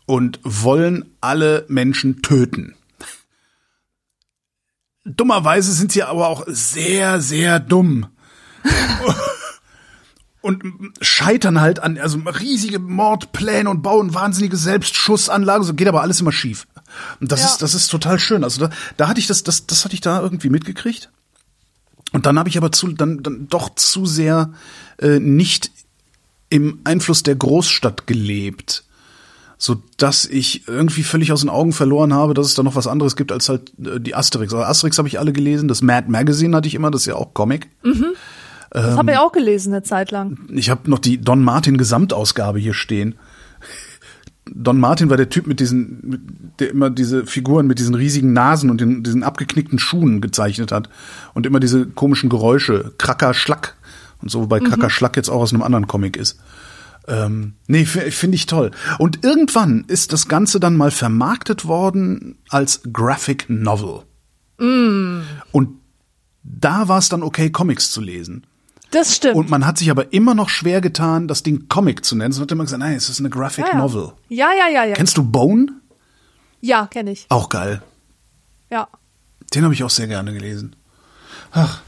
und wollen alle Menschen töten. Dummerweise sind sie aber auch sehr, sehr dumm. [LAUGHS] und scheitern halt an also riesige Mordpläne und bauen wahnsinnige Selbstschussanlagen, so geht aber alles immer schief. Und das Ja. ist das ist total schön. Also da, da hatte ich das das das hatte ich da irgendwie mitgekriegt. Und dann habe ich aber zu dann dann doch zu sehr äh, nicht im Einfluss der Großstadt gelebt, so dass ich irgendwie völlig aus den Augen verloren habe, dass es da noch was anderes gibt als halt äh, die Asterix. Aber Asterix habe ich alle gelesen, das Mad Magazine hatte ich immer, das ist ja auch Comic. Das habe ich auch gelesen eine Zeit lang. Ich habe noch die Don Martin Gesamtausgabe hier stehen. Don Martin war der Typ mit diesen, der immer diese Figuren mit diesen riesigen Nasen und den, diesen abgeknickten Schuhen gezeichnet hat und immer diese komischen Geräusche, Kracker, Schlack und so, wobei Kracker, Schlack jetzt auch aus einem anderen Comic ist. Ähm, nee, finde ich toll. Und irgendwann ist das Ganze dann mal vermarktet worden als Graphic Novel. Und da war es dann okay, Comics zu lesen. Das stimmt. Und man hat sich aber immer noch schwer getan, das Ding Comic zu nennen. Es wird immer gesagt, nein, es ist eine Graphic ja, ja. Novel. Ja, ja, ja, ja. Kennst du Bone? ja, kenne ich. Auch geil. Ja. Den habe ich auch sehr gerne gelesen. Ach.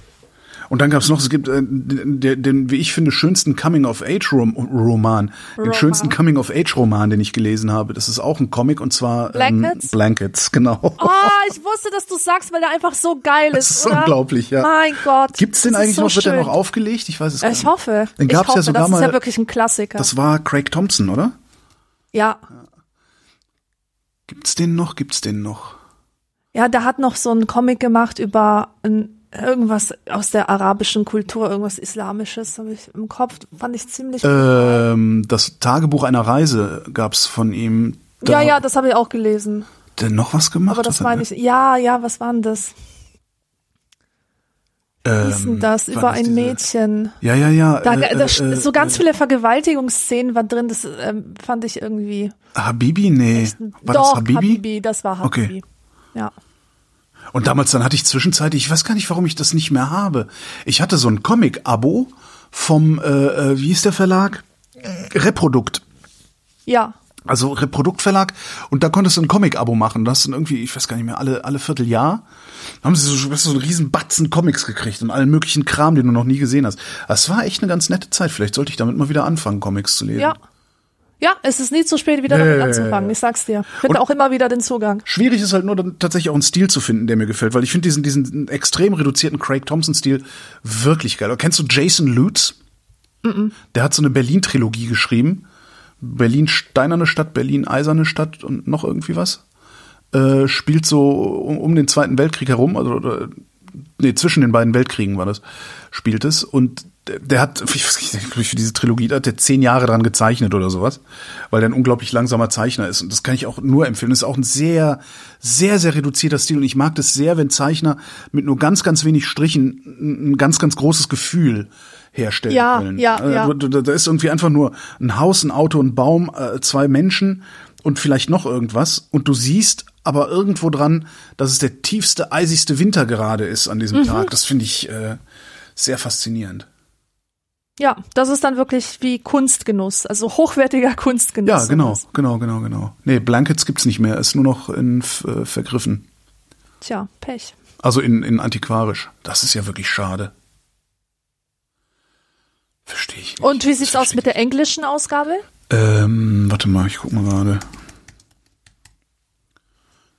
Und dann gab's noch, es gibt äh, den, den, wie ich finde, schönsten Coming-of-Age-Roman. Den Roman. schönsten Coming-of-Age-Roman, den ich gelesen habe. Das ist auch ein Comic und zwar Blankets? Ähm, Blankets, genau. Oh, ich wusste, dass du sagst, weil der einfach so geil ist. Das ist oder? unglaublich, ja. Mein Gott. Gibt's den das eigentlich so noch? Wird der noch aufgelegt? Ich weiß es gar nicht. Ich hoffe. Den gab's hoffe, ja sogar das mal. ist ja wirklich ein Klassiker. das war Craig Thompson, oder? ja. Gibt's den noch? Gibt's den noch? Ja, der hat noch so einen Comic gemacht über ein, irgendwas aus der arabischen Kultur, irgendwas Islamisches, habe ich im Kopf. Fand ich ziemlich. Ähm, das Tagebuch einer Reise gab's von ihm. Da ja, ja, das habe ich auch gelesen. Der noch was gemacht? Aber das meine er- ich. Ja, ja, was war denn das? Denn Ähm, das? Über das ein diese- Mädchen. Ja, ja, ja. Da, äh, da, äh, so ganz viele Vergewaltigungsszenen war drin, das ähm, fand ich irgendwie. Habibi? Nee. War Doch, das Habibi? Habibi, das war Okay. Habibi. Ja. Und damals, dann hatte ich zwischenzeitlich, ich weiß gar nicht, warum ich das nicht mehr habe. Ich hatte so ein Comic-Abo vom, äh, äh, wie hieß der Verlag? Reprodukt. Ja. Also Reproduktverlag. Und da konntest du ein Comic-Abo machen. Das sind irgendwie, ich weiß gar nicht mehr, alle, alle Vierteljahr. Da haben sie so, weißt du, so einen riesen Batzen Comics gekriegt und allen möglichen Kram, den du noch nie gesehen hast. Das war echt eine ganz nette Zeit. Vielleicht sollte ich damit mal wieder anfangen, Comics zu lesen. Ja. Ja, es ist nie zu spät, wieder damit ja, anzufangen. Ich sag's dir. Finde Und- auch immer wieder den Zugang. Schwierig ist halt nur dann tatsächlich auch einen Stil zu finden, der mir gefällt, weil ich finde diesen, diesen extrem reduzierten Craig Thompson-Stil wirklich geil. Kennst du Jason Lutz? Der hat so eine Berlin-Trilogie geschrieben. Berlin Steinerne Stadt, Berlin Eiserne Stadt und noch irgendwie was. Äh, spielt so um, um den Zweiten Weltkrieg herum, also oder, nee, zwischen den beiden Weltkriegen war das, spielt es. Und der, der hat, ich weiß nicht, für diese Trilogie, da hat der zehn Jahre dran gezeichnet oder sowas, weil der ein unglaublich langsamer Zeichner ist. Und das kann ich auch nur empfehlen. Das ist auch ein sehr, sehr, sehr reduzierter Stil. Und ich mag das sehr, wenn Zeichner mit nur ganz, ganz wenig Strichen ein ganz, ganz großes Gefühl herstellen Ja, können. ja, Äh, ja. Da, da ist irgendwie einfach nur ein Haus, ein Auto, ein Baum, äh, zwei Menschen und vielleicht noch irgendwas. Und du siehst aber irgendwo dran, dass es der tiefste, eisigste Winter gerade ist an Mhm. diesem Tag. Das finde ich äh, sehr faszinierend. Ja, das ist dann wirklich wie Kunstgenuss, also hochwertiger [LAUGHS] Kunstgenuss. Ja, genau, genau, genau, genau. Nee, Blankets gibt's nicht mehr, ist nur noch in äh, vergriffen. Tja, Pech. Also in, in antiquarisch. Das ist ja wirklich schade. Verstehe ich nicht. Und wie sieht's aus mit der englischen Ausgabe? Ähm, warte mal, ich guck mal gerade.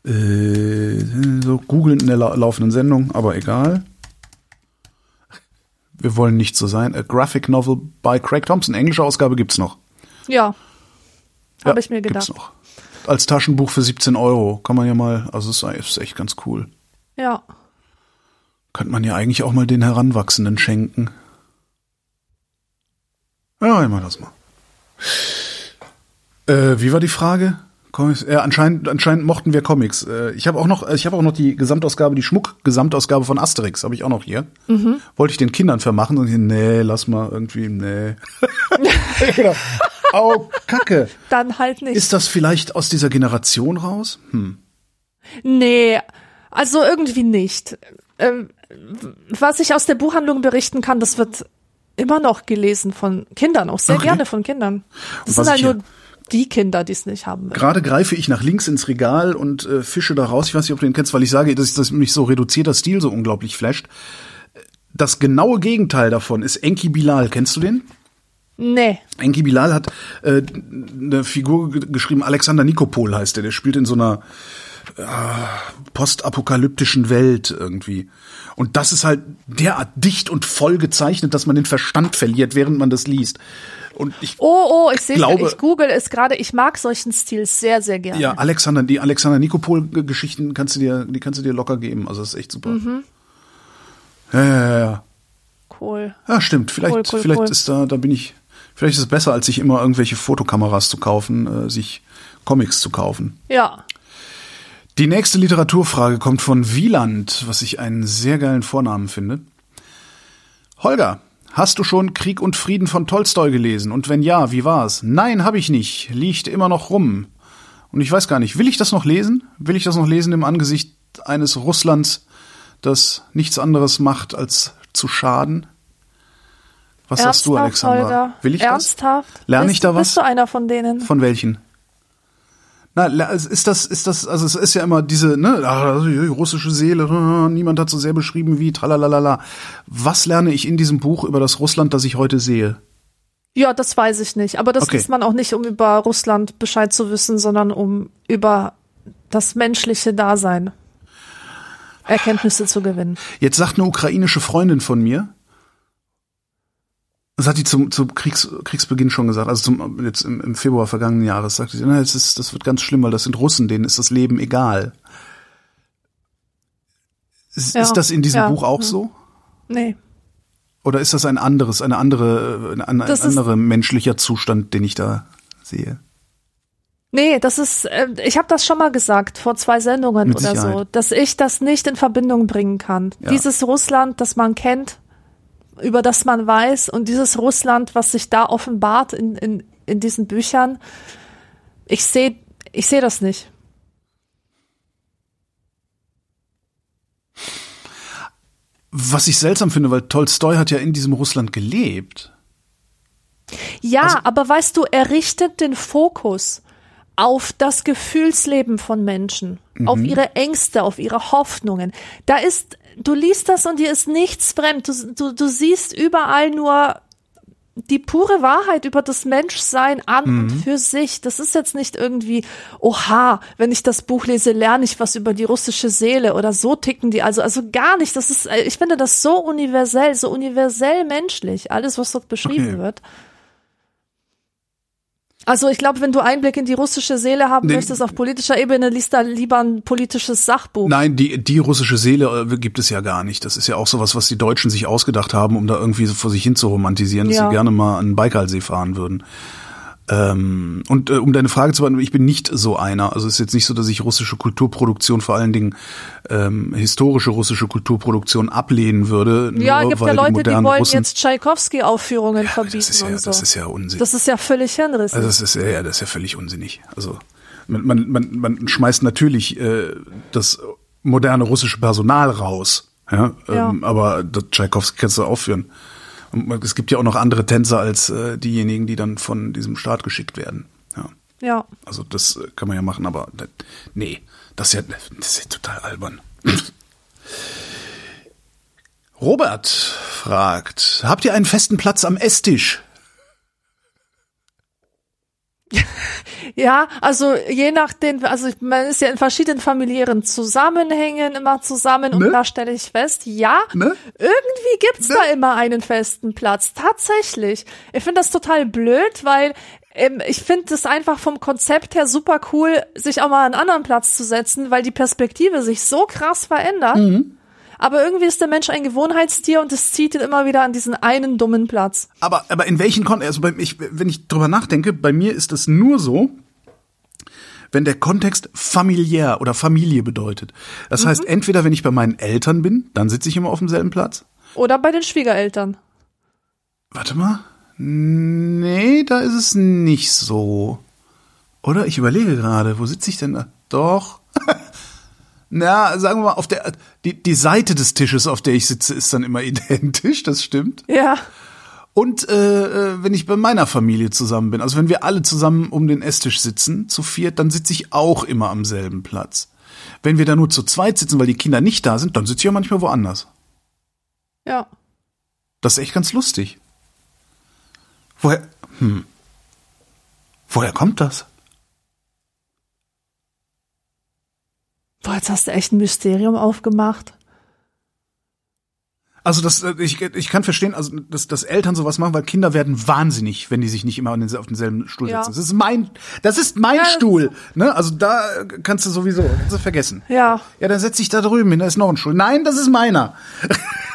Äh, so googeln in der lau laufenden Sendung, aber egal. Wir wollen nicht so sein. A Graphic Novel by Craig Thompson. Englische Ausgabe gibt's noch. Ja, habe ich mir gedacht. Gibt's noch. Als Taschenbuch für 17 Euro. Kann man ja mal, also es ist echt ganz cool. Ja. Könnte man ja eigentlich auch mal den Heranwachsenden schenken. Ja, immer das mal. Äh, wie war die Frage? Comics, äh, anscheinend, anscheinend mochten wir Comics. Äh, ich habe auch noch, ich habe auch noch die Gesamtausgabe, die Schmuck-Gesamtausgabe von Asterix, habe ich auch noch hier. Mhm. Wollte ich den Kindern vermachen und nee, lass mal irgendwie, nee. [LAUGHS] genau. Oh, Kacke. Dann halt nicht. Ist das vielleicht aus dieser Generation raus? Hm. Nee, also irgendwie nicht. Ähm, was ich aus der Buchhandlung berichten kann, das wird immer noch gelesen von Kindern, auch sehr Okay. gerne von Kindern. Das sind halt nur hier- die Kinder, die es nicht haben wollen. Gerade greife ich nach links ins Regal und äh, fische da raus. Ich weiß nicht, ob du den kennst, weil ich sage, dass das mich so reduzierter Stil so unglaublich flasht. Das genaue Gegenteil davon ist Enki Bilal. Kennst du den? Nee. Enki Bilal hat äh, eine Figur ge- geschrieben, Alexander Nikopol heißt der. Der spielt in so einer äh, postapokalyptischen Welt irgendwie. Und das ist halt derart dicht und voll gezeichnet, dass man den Verstand verliert, während man das liest. Und ich Oh, oh, ich sehe ich google es gerade. Ich mag solchen Stil sehr, sehr gerne. Ja, Alexander, die Alexander Nikopol-Geschichten kannst du dir, die kannst du dir locker geben. Also das ist echt super. Mhm. Ja, ja, ja, ja. Cool. Ja, stimmt. Vielleicht, Cool, cool, vielleicht cool. ist da, da bin ich, vielleicht ist es besser, als sich immer irgendwelche Fotokameras zu kaufen, äh, sich Comics zu kaufen. Ja. Die nächste Literaturfrage kommt von Wieland, was ich einen sehr geilen Vornamen finde. Holger, hast du schon Krieg und Frieden von Tolstoi gelesen? Und wenn ja, wie war's? Nein, habe ich nicht. Liegt immer noch rum. Und ich weiß gar nicht, will ich das noch lesen? Will ich das noch lesen im Angesicht eines Russlands, das nichts anderes macht, als zu schaden? Was sagst du, Ernsthaft, Alexandra? Holger? Will ich Ernsthaft? das? Lerne ich da was? Bist du einer von denen? Von welchen? Na, es ist das, ist das, also es ist ja immer diese, ne, die russische Seele, [LAUGHS] niemand hat so sehr beschrieben wie tralalala. Was lerne ich in diesem Buch über das Russland, das ich heute sehe? Ja, das weiß ich nicht. Aber das Okay. liest man auch nicht, um über Russland Bescheid zu wissen, sondern um über das menschliche Dasein Erkenntnisse zu gewinnen. Jetzt sagt eine ukrainische Freundin von mir, das hat die zum, zum Kriegs, Kriegsbeginn schon gesagt, also zum, jetzt im, im Februar vergangenen Jahres, sagte sie, na, es ist, das wird ganz schlimm, weil das sind Russen, denen ist das Leben egal. Ist, Ja, ist das in diesem ja, Buch auch ja. so? Nee. Oder ist das ein anderes, eine andere, ein, ein anderer menschlicher Zustand, den ich da sehe? Nee, das ist, äh, ich habe das schon mal gesagt, vor zwei Sendungen oder so, dass ich das nicht in Verbindung bringen kann. Dieses Russland, das man kennt, über das man weiß, und dieses Russland, was sich da offenbart in, in, in diesen Büchern, ich sehe ich seh das nicht. Was ich seltsam finde, weil Tolstoi hat ja in diesem Russland gelebt. Ja, Also aber weißt du, er richtet den Fokus auf das Gefühlsleben von Menschen, auf Mhm. ihre Ängste, auf ihre Hoffnungen. Da ist, du liest das und dir ist nichts fremd. Du, du, du siehst überall nur die pure Wahrheit über das Menschsein an Mhm. und für sich. Das ist jetzt nicht irgendwie, oha, wenn ich das Buch lese, lerne ich was über die russische Seele oder so ticken die. Also, also gar nicht. Das ist, ich finde das so universell, so universell menschlich. Alles, was dort beschrieben Okay. wird. Also ich glaube, wenn du Einblick in die russische Seele haben Nee. möchtest auf politischer Ebene, liest da lieber ein politisches Sachbuch. Nein, die, die russische Seele äh, gibt es ja gar nicht. Das ist ja auch sowas, was die Deutschen sich ausgedacht haben, um da irgendwie so vor sich hin zu romantisieren, dass Ja. sie gerne mal an den Baikalsee fahren würden. Ähm, und äh, um deine Frage zu beantworten, ich bin nicht so einer. Also es ist jetzt nicht so, dass ich russische Kulturproduktion, vor allen Dingen ähm, historische russische Kulturproduktion ablehnen würde. ja, nur gibt weil ja Leute, die modernen wollen Russen, jetzt Tschaikowski-Aufführungen verbieten das ist ja, und so. das ist ja Unsinn. das ist ja völlig hinrissig. Also das ist ja, ja, das ist ja völlig unsinnig. Also man, man, man, man schmeißt natürlich äh, das moderne russische Personal raus, ja, Ja. Ähm, aber das Tchaikovsky kannst du aufführen. Und es gibt ja auch noch andere Tänzer als äh, diejenigen, die dann von diesem Staat geschickt werden. Ja, ja. also das äh, kann man ja machen, aber nee, das ist ja, das ist ja total albern. Robert fragt, habt ihr einen festen Platz am Esstisch? Ja, also je nachdem, also man ist ja in verschiedenen familiären Zusammenhängen immer zusammen und Ne? da stelle ich fest, ja, Ne? irgendwie gibt's da immer einen festen Platz. Tatsächlich. Ich finde das total blöd, weil ähm, ich finde es einfach vom Konzept her super cool, sich auch mal an einen anderen Platz zu setzen, weil die Perspektive sich so krass verändert. Mhm. Aber irgendwie ist der Mensch ein Gewohnheitstier und es zieht ihn immer wieder an diesen einen dummen Platz. Aber, aber in welchen Kontext, also bei, ich, wenn ich drüber nachdenke, bei mir ist es nur so, wenn der Kontext familiär oder Familie bedeutet. Das heißt, entweder wenn ich bei meinen Eltern bin, dann sitze ich immer auf demselben Platz. Oder bei den Schwiegereltern. Warte mal. Nee, da ist es nicht so. Oder? Ich überlege gerade, wo sitze ich denn da? Doch. [LAUGHS] Na, sagen wir mal, auf der, die, die Seite des Tisches, auf der ich sitze, ist dann immer [LAUGHS] identisch, das stimmt. Ja. Und äh, äh, wenn ich bei meiner Familie zusammen bin, also wenn wir alle zusammen um den Esstisch sitzen, zu viert, dann sitze ich auch immer am selben Platz. Wenn wir da nur zu zweit sitzen, weil die Kinder nicht da sind, dann sitze ich ja manchmal woanders. Ja. Das ist echt ganz lustig. Woher, hm. Woher kommt das? Boah, jetzt hast du echt ein Mysterium aufgemacht. Also das, äh, ich, ich kann verstehen, also dass, dass Eltern sowas machen, weil Kinder werden wahnsinnig, wenn die sich nicht immer auf, den, auf denselben Stuhl Ja. setzen. Das ist mein, das ist mein Ja, Stuhl. Ne? Also da kannst du sowieso kannst du vergessen. Ja. Ja, dann setz dich da drüben hin, da ist noch ein Stuhl. Nein, das ist meiner. [LAUGHS]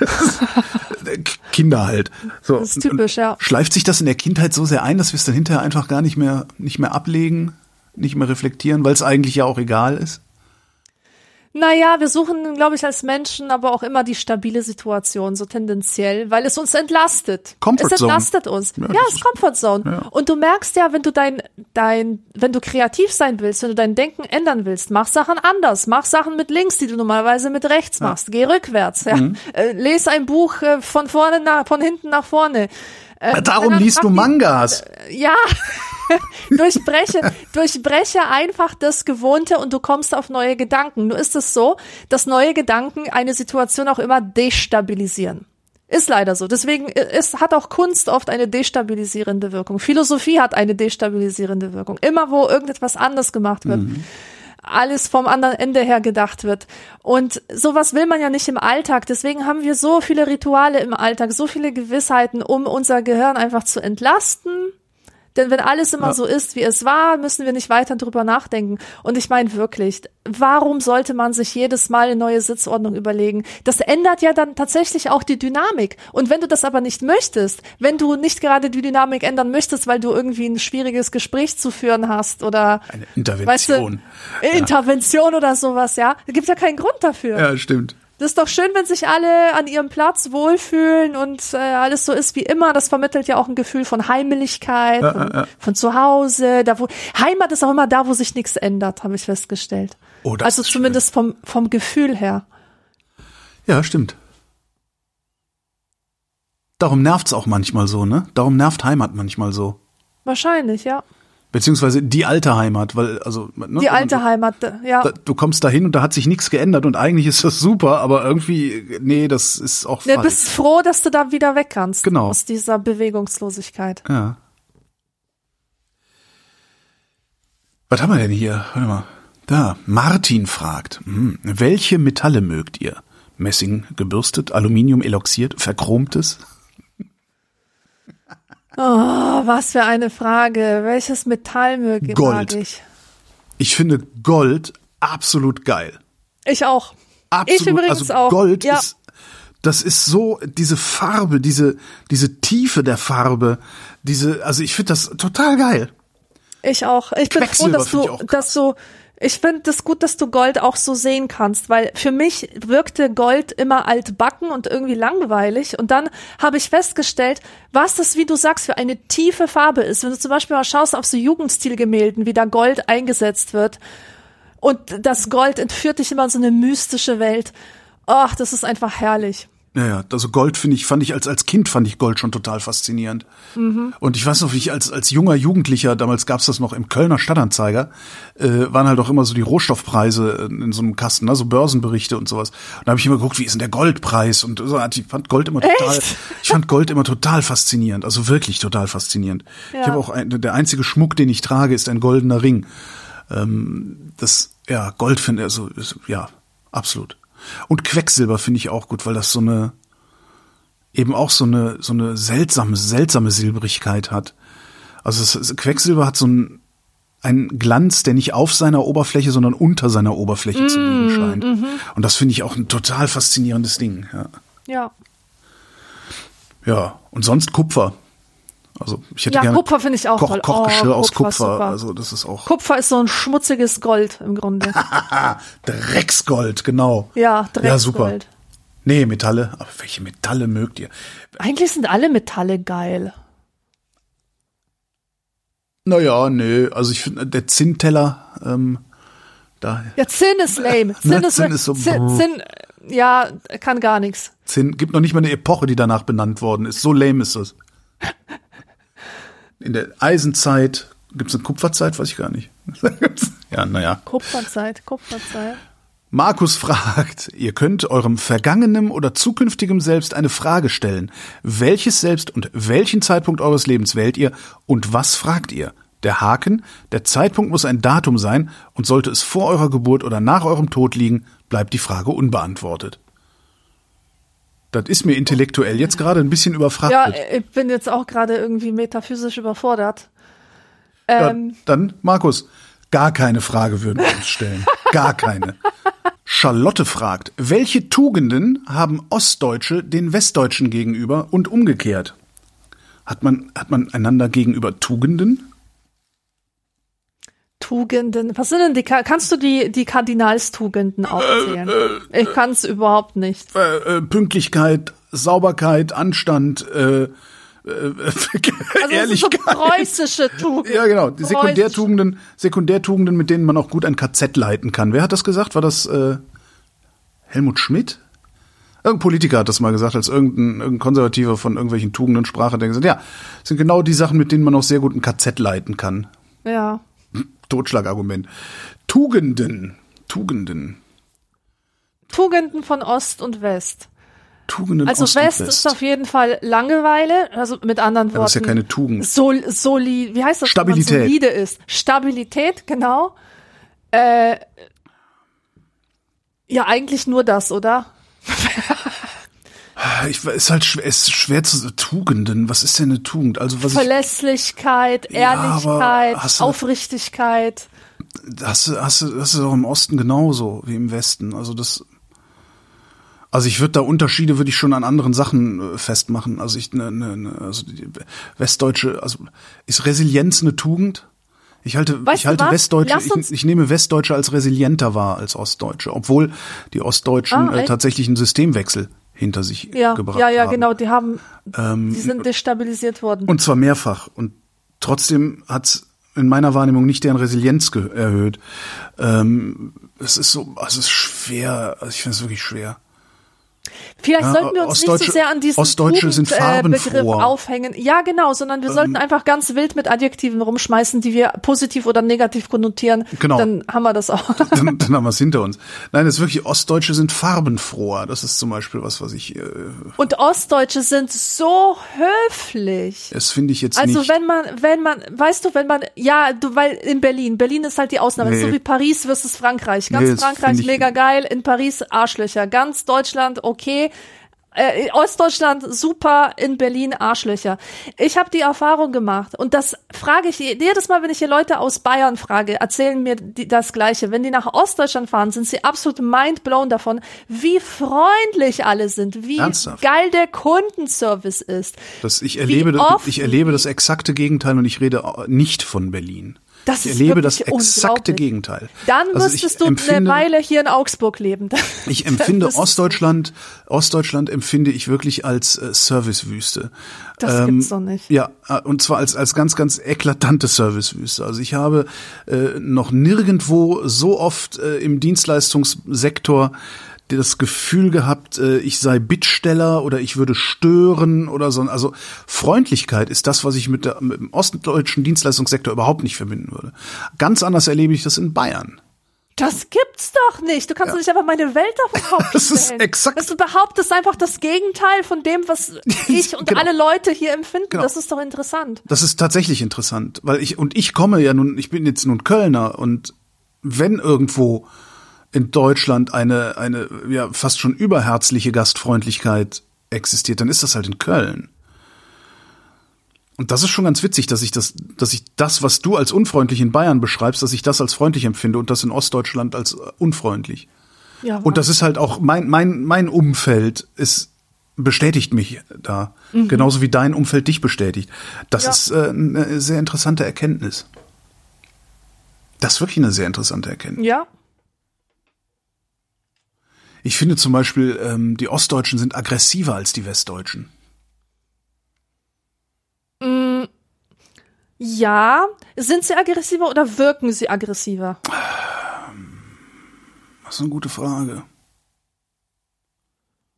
Kinder halt. So. Das ist typisch, ja. Schleift sich das in der Kindheit so sehr ein, dass wir es dann hinterher einfach gar nicht mehr, nicht mehr ablegen, nicht mehr reflektieren, weil es eigentlich ja auch egal ist? Naja, wir suchen, glaube ich, als Menschen aber auch immer die stabile Situation, so tendenziell, weil es uns entlastet. Comfort es Zone. entlastet uns. Ja, Ja, es ist Comfort Zone. Ja. Und du merkst ja, wenn du dein, dein, wenn du kreativ sein willst, wenn du dein Denken ändern willst, mach Sachen anders. Mach Sachen mit links, die du normalerweise mit rechts machst. Geh rückwärts, ja. Mhm. Äh, les ein Buch äh, von vorne nach, von hinten nach vorne. Äh, Darum dann liest du mach die- Mangas. ja, [LAUGHS] durchbreche, durchbreche einfach das Gewohnte und du kommst auf neue Gedanken. Nur ist es so, dass neue Gedanken eine Situation auch immer destabilisieren. Ist leider so. Deswegen ist, hat auch Kunst oft eine destabilisierende Wirkung. Philosophie hat eine destabilisierende Wirkung. Immer wo irgendetwas anders gemacht wird. Alles vom anderen Ende her gedacht wird. Und sowas will man ja nicht im Alltag. Deswegen haben wir so viele Rituale im Alltag, so viele Gewissheiten, um unser Gehirn einfach zu entlasten, denn wenn alles immer so ist, wie es war, müssen wir nicht weiter drüber nachdenken. Und ich meine wirklich, warum sollte man sich jedes Mal eine neue Sitzordnung überlegen? Das ändert ja dann tatsächlich auch die Dynamik. Und wenn du das aber nicht möchtest, wenn du nicht gerade die Dynamik ändern möchtest, weil du irgendwie ein schwieriges Gespräch zu führen hast oder Eine weißt Intervention. du, Intervention oder sowas, ja, da gibt ja keinen Grund dafür. ja, stimmt. Das ist doch schön, wenn sich alle an ihrem Platz wohlfühlen und äh, alles so ist wie immer. Das vermittelt ja auch ein Gefühl von Heimeligkeit, Ja, von, ja, von zu Hause. Da wo Heimat ist auch immer da, wo sich nichts ändert, habe ich festgestellt. Oh, also zumindest vom vom Gefühl her. Ja, stimmt. Darum nervt's auch manchmal so, ne? Darum nervt Heimat manchmal so. Wahrscheinlich, ja. Beziehungsweise die alte Heimat, weil, also, ne, Die wenn alte man, Heimat, ja. da, du kommst dahin und da hat sich nichts geändert und eigentlich ist das super, aber irgendwie, nee, das ist auch Du falsch. bist froh, dass du da wieder weg kannst. Genau. Aus dieser Bewegungslosigkeit. Ja. Was haben wir denn hier? Warte mal. Da, Martin fragt, hm, welche Metalle mögt ihr? Messing gebürstet, Aluminium eloxiert, verchromtes? Oh, was für eine Frage. Welches Metall möge Gold. mag ich? Ich finde Gold absolut geil. Ich auch. Absolut. Ich übrigens also auch. Gold Ja. ist, das ist so, diese Farbe, diese, diese Tiefe der Farbe, diese, also ich finde das total geil. Ich auch. Ich bin froh, dass du, dass du, ich finde das gut, dass du Gold auch so sehen kannst, weil für mich wirkte Gold immer altbacken und irgendwie langweilig. Und dann habe ich festgestellt, was das, wie du sagst, für eine tiefe Farbe ist. Wenn du zum Beispiel mal schaust auf so Jugendstilgemälden, wie da Gold eingesetzt wird. Und das Gold entführt dich immer in so eine mystische Welt. Ach, das ist einfach herrlich. Ja, ja, also Gold finde ich, fand ich als, als Kind fand ich Gold schon total faszinierend. Mhm. Und ich weiß noch, wie ich als, als junger Jugendlicher, damals gab's das noch im Kölner Stadtanzeiger, äh, waren halt auch immer so die Rohstoffpreise in, in so einem Kasten, ne, so Börsenberichte und sowas. Und da habe ich immer geguckt, wie ist denn der Goldpreis? Und so, ich fand Gold immer total, Echt? ich fand Gold immer total faszinierend, also wirklich total faszinierend. Ich Ja. habe auch ein, der einzige Schmuck, den ich trage, ist ein goldener Ring. Ähm, das, ja, Gold finde ich, also, ist, ja, absolut. Und Quecksilber finde ich auch gut, weil das so eine, eben auch so eine, so eine seltsame, seltsame Silbrigkeit hat. Also es, Quecksilber hat so ein ein Glanz, der nicht auf seiner Oberfläche, sondern unter seiner Oberfläche mm, zu liegen scheint. Mm -hmm. Und das finde ich auch ein total faszinierendes Ding. Ja. Ja. Ja, und sonst Kupfer. Also ich hätte ja, gerne Kupfer finde ich auch Koch, toll. Kochgeschirr oh, aus Kupfer, Kupfer. Also das ist auch Kupfer ist so ein schmutziges Gold im Grunde. [LAUGHS] Drecksgold, genau. Ja, Drecksgold. Ja, super. Nee, Metalle. Aber welche Metalle mögt ihr? Eigentlich sind alle Metalle geil. Naja, nee. Also ich finde, der Zinnteller, ähm, da. Ja, Zinn ist lame. [LAUGHS] Zinn, Ne, ist, Zinn ist so- Zinn, Zinn, ja, kann gar nichts. Zinn gibt noch nicht mal eine Epoche, die danach benannt worden ist. So lame ist das. [LAUGHS] In der Eisenzeit gibt es eine Kupferzeit, weiß ich gar nicht. [LAUGHS] ja, naja. Kupferzeit, Kupferzeit. Markus fragt, ihr könnt eurem vergangenen oder zukünftigem Selbst eine Frage stellen. Welches Selbst und welchen Zeitpunkt eures Lebens wählt ihr und was fragt ihr? Der Haken, der Zeitpunkt muss ein Datum sein und sollte es vor eurer Geburt oder nach eurem Tod liegen, bleibt die Frage unbeantwortet. Das ist mir intellektuell jetzt gerade ein bisschen Ja, überfrachtet. ich bin jetzt auch gerade irgendwie metaphysisch überfordert. Ja, Ähm, dann, Markus, gar keine Frage würden wir uns stellen. Gar keine. Charlotte fragt, welche Tugenden haben Ostdeutsche den Westdeutschen gegenüber und umgekehrt? Hat man, hat man einander gegenüber Tugenden? Tugenden. Was sind denn die, Ka- kannst du die, die Kardinalstugenden aufzählen? ich kann es überhaupt nicht. Äh, äh, Pünktlichkeit, Sauberkeit, Anstand, äh, äh, [LAUGHS] Also das sind so Ehrlichkeit. preußische [LAUGHS] Tugenden. Ja, genau. Die Sekundärtugenden, Sekundärtugenden, mit denen man auch gut ein KZ leiten kann. Wer hat das gesagt? War das äh, Helmut Schmidt? Irgendein Politiker hat das mal gesagt, als irgendein, irgendein Konservativer von irgendwelchen Tugenden sprach, hat er gesagt, ja, das sind genau die Sachen, mit denen man auch sehr gut ein KZ leiten kann. Ja. Totschlagargument. Tugenden. Tugenden. Tugenden von Ost und West. Tugenden Also Ost West, West. ist auf jeden Fall Langeweile, also mit anderen Worten. Ja, das ist ja keine Tugend. Sol, soli, wie heißt das? Stabilität. Solide ist. Stabilität, genau. Äh, ja, eigentlich nur das, oder? [LAUGHS] Ich, ist halt schwer, ist schwer zu Tugenden. Was ist denn eine Tugend? Also was ich, Verlässlichkeit, Ja, aber Ehrlichkeit, hast du- Aufrichtigkeit. hast du, hast du, das ist auch im Osten genauso wie im Westen. Also das, also ich würde da Unterschiede würde ich schon an anderen Sachen äh, festmachen. Also ich, ne, ne, ne, also die Westdeutsche, also ist Resilienz eine Tugend? Ich halte, Weißt ich du halte? Westdeutsche, ich, ich nehme Westdeutsche als resilienter wahr als Ostdeutsche, obwohl die Ostdeutschen Ah, äh, tatsächlich einen Systemwechsel hinter sich Ja, gebracht ja, ja, haben. genau. Die haben, Ähm, die sind destabilisiert worden. Und zwar mehrfach. Und trotzdem hat's in meiner Wahrnehmung nicht deren Resilienz erhöht. Ähm, es ist so, also es ist schwer, also ich finde es wirklich schwer. Vielleicht Ja, sollten wir uns nicht so sehr an diesen Tugend, äh. Ähm. aufhängen. Ja, genau, sondern wir sollten einfach ganz wild mit Adjektiven rumschmeißen, die wir positiv oder negativ konnotieren. Genau. Dann haben wir das auch. [LAUGHS] Dann, dann haben wir es hinter uns. Nein, es ist wirklich, Ostdeutsche sind farbenfroher. Das ist zum Beispiel was, was ich, äh, Und Ostdeutsche sind so höflich. das finde ich jetzt Also nicht. wenn man, wenn man, weißt du, wenn man, ja, du, weil in Berlin, Berlin ist halt die Ausnahme, Nee. so wie Paris versus Frankreich. Ganz Nee, das Frankreich mega geil, in Paris Arschlöcher. Ganz Deutschland okay. Äh, Ostdeutschland super, in Berlin Arschlöcher. Ich habe die Erfahrung gemacht und das frage ich jedes Mal, wenn ich hier Leute aus Bayern frage, erzählen mir die, das Gleiche. Wenn die nach Ostdeutschland fahren, sind sie absolut mindblown davon, wie freundlich alle sind, wie Ernsthaft? geil der Kundenservice ist. das, ich erlebe, das, ich erlebe das exakte Gegenteil und ich rede nicht von Berlin. Das ich erlebe das exakte. Gegenteil. Dann Also müsstest du eine empfinde- Weile hier in Augsburg leben. [LAUGHS] Ich empfinde Ostdeutschland, Ostdeutschland empfinde ich wirklich als äh, Servicewüste. Das gibt's doch nicht. Ja, äh, und zwar als als ganz ganz eklatante Servicewüste. Also ich habe äh, noch nirgendwo so oft äh, im Dienstleistungssektor das Gefühl gehabt, äh, ich sei Bittsteller oder ich würde stören oder so. Also Freundlichkeit ist das, was ich mit, der, mit dem ostdeutschen Dienstleistungssektor überhaupt nicht verbinden würde. Ganz anders erlebe ich das in Bayern. Das gibt's doch nicht. Du kannst doch nicht einfach meine Welt auf den Kopf [LAUGHS] Das ist exakt- Dass du behauptest einfach das Gegenteil von dem, was [LAUGHS] ich und Genau. alle Leute hier empfinden. Genau. Das ist doch interessant. Das ist tatsächlich interessant, weil ich und ich komme ja nun, ich bin jetzt nun Kölner und wenn irgendwo in Deutschland eine eine ja fast schon überherzliche Gastfreundlichkeit existiert, dann ist das halt in Köln. Und das ist schon ganz witzig, dass ich das, dass ich das, was du als unfreundlich in Bayern beschreibst, dass ich das als freundlich empfinde und das in Ostdeutschland als äh, unfreundlich. Ja, Und das ist halt auch mein, mein, mein Umfeld ist, bestätigt mich da. Genauso wie dein Umfeld dich bestätigt. Das Ja. ist äh, eine sehr interessante Erkenntnis. Das ist wirklich eine sehr interessante Erkenntnis. ja, Ich finde zum Beispiel, ähm, die Ostdeutschen sind aggressiver als die Westdeutschen. ja. Sind sie aggressiver oder wirken sie aggressiver? Das ist eine gute Frage.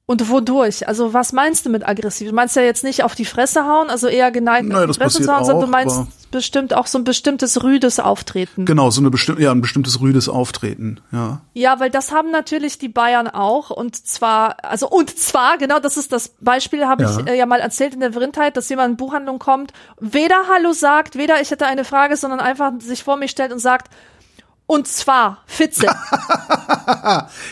Und wodurch? Also was meinst du mit aggressiv? Du meinst ja jetzt nicht auf die Fresse hauen, also eher geneigt Naja, auf die Fresse zu hauen, sondern du meinst bestimmt auch so ein bestimmtes rüdes Auftreten. Genau, so eine bestimmte, ja, ein bestimmtes rüdes Auftreten, ja. Ja, weil das haben natürlich die Bayern auch und zwar, also und zwar, genau, das ist das Beispiel, habe Ja. ich äh, ja mal erzählt in der Vrindheit, dass jemand in Buchhandlung kommt, weder Hallo sagt, weder ich hätte eine Frage, sondern einfach sich vor mich stellt und sagt, und zwar, Fitze. [LAUGHS]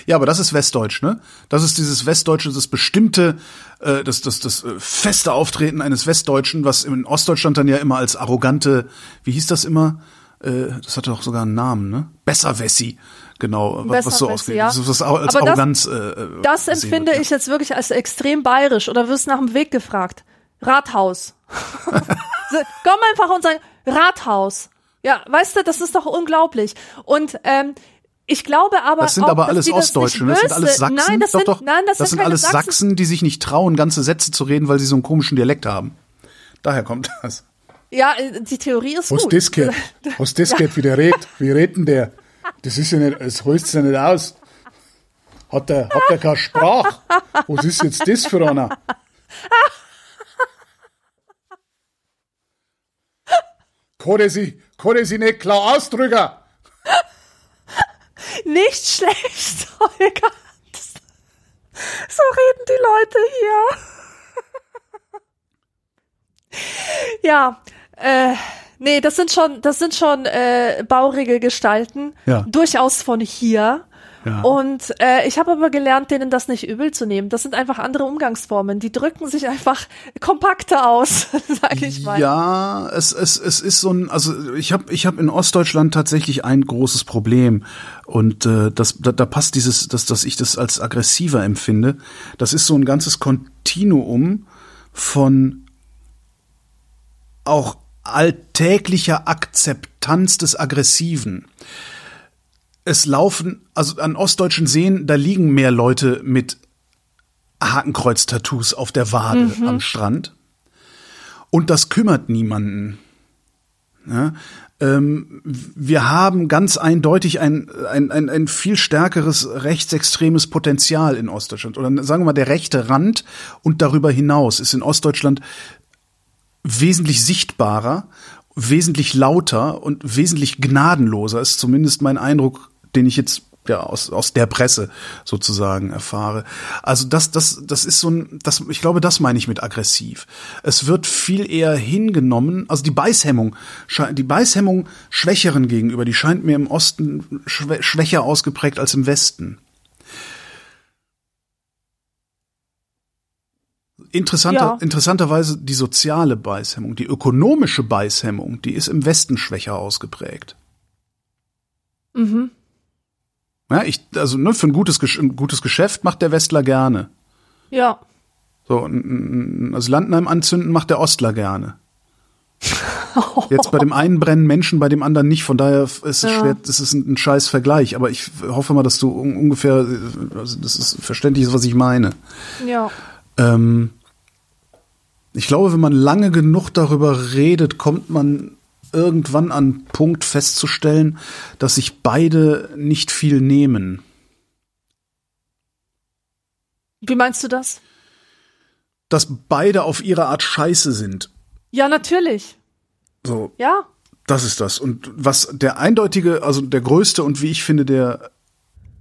Ja, aber das ist Westdeutsch, ne? Das ist dieses Westdeutsche, das bestimmte, äh, das, das, das äh, feste Auftreten eines Westdeutschen, was in Ostdeutschland dann ja immer als arrogante, wie hieß das immer? Äh, das hatte doch sogar einen Namen, ne? Besserwessi. Genau, was, was so ausgeht. ja. Das, was als Aber das- Arroganz. äh, Das gesehen empfinde wird, ich jetzt wirklich als extrem bayerisch oder wirst nach dem Weg gefragt. Rathaus. [LAUGHS] [LAUGHS] Komm einfach und sag Rathaus. Ja, weißt du, das ist doch unglaublich. Und ähm, ich glaube aber Das sind auch, aber dass alles die das Ostdeutsche, nicht ne? das sind alles Sachsen. Nein, das doch, sind, doch. nein, das, das sind keine alles Sachsen. die sich nicht trauen, ganze Sätze zu reden, weil sie so einen komischen Dialekt haben. Daher kommt das. Ja, äh, die Theorie ist Was gut. das geht? [LAUGHS] Was das geht, wie der redet? Wie redet denn der? Das ist ja nicht, es holst ja nicht aus. Hat der, hat der keine Sprache? Was ist jetzt das für einer? Kann er sich, kann er sich nicht klar ausdrücken? [LAUGHS] Nicht schlecht, Holger. So reden die Leute hier. [LAUGHS] ja, äh, nee, das sind schon, das sind schon äh, baurige Gestalten, Ja. durchaus von hier. Ja. Und äh, ich habe aber gelernt, denen das nicht übel zu nehmen. Das sind einfach andere Umgangsformen. Die drücken sich einfach kompakter aus, [LAUGHS] sag ich mal. Ja, es, es, es ist so ein, also ich habe ich hab in Ostdeutschland tatsächlich ein großes Problem und äh, das, da, da passt dieses, dass, dass ich das als aggressiver empfinde. Das ist so ein ganzes Kontinuum von auch alltäglicher Akzeptanz des Aggressiven. Es laufen, also an ostdeutschen Seen, da liegen mehr Leute mit Hakenkreuz-Tattoos auf der Wade am Strand. Und das kümmert niemanden. Ja, ähm, wir haben ganz eindeutig ein, ein, ein, ein viel stärkeres rechtsextremes Potenzial in Ostdeutschland. Oder sagen wir mal, der rechte Rand und darüber hinaus ist in Ostdeutschland wesentlich sichtbarer, wesentlich lauter und wesentlich gnadenloser, ist zumindest mein Eindruck, den ich jetzt ja aus, aus der Presse sozusagen erfahre. Also das, das, das ist so ein, das, ich glaube, das meine ich mit aggressiv. Es wird viel eher hingenommen, also die Beißhemmung, die Beißhemmung Schwächeren gegenüber, die scheint mir im Osten schwä schwächer ausgeprägt als im Westen. Interessanter, Ja. Interessanterweise die soziale Beißhemmung, die ökonomische Beißhemmung, die ist im Westen schwächer ausgeprägt. Mhm. Ja, ich, also ne, für ein gutes, ein gutes Geschäft macht der Westler gerne. Ja. So, ein, ein Asylantenheim anzünden macht der Ostler gerne. [LAUGHS] Jetzt bei dem einen brennen Menschen, bei dem anderen nicht. Von daher ist es Ja. schwer, das ist ein, ein scheiß Vergleich. Aber ich hoffe mal, dass du un ungefähr, äh, also das ist verständlich, was ich meine. Ja. Ähm, ich glaube, wenn man lange genug darüber redet, kommt man irgendwann an einen Punkt festzustellen, dass sich beide nicht viel nehmen. Wie meinst du das? Dass beide auf ihre Art scheiße sind. Ja, natürlich. So, Ja. das ist das. Und was der eindeutige, also der größte und wie ich finde, der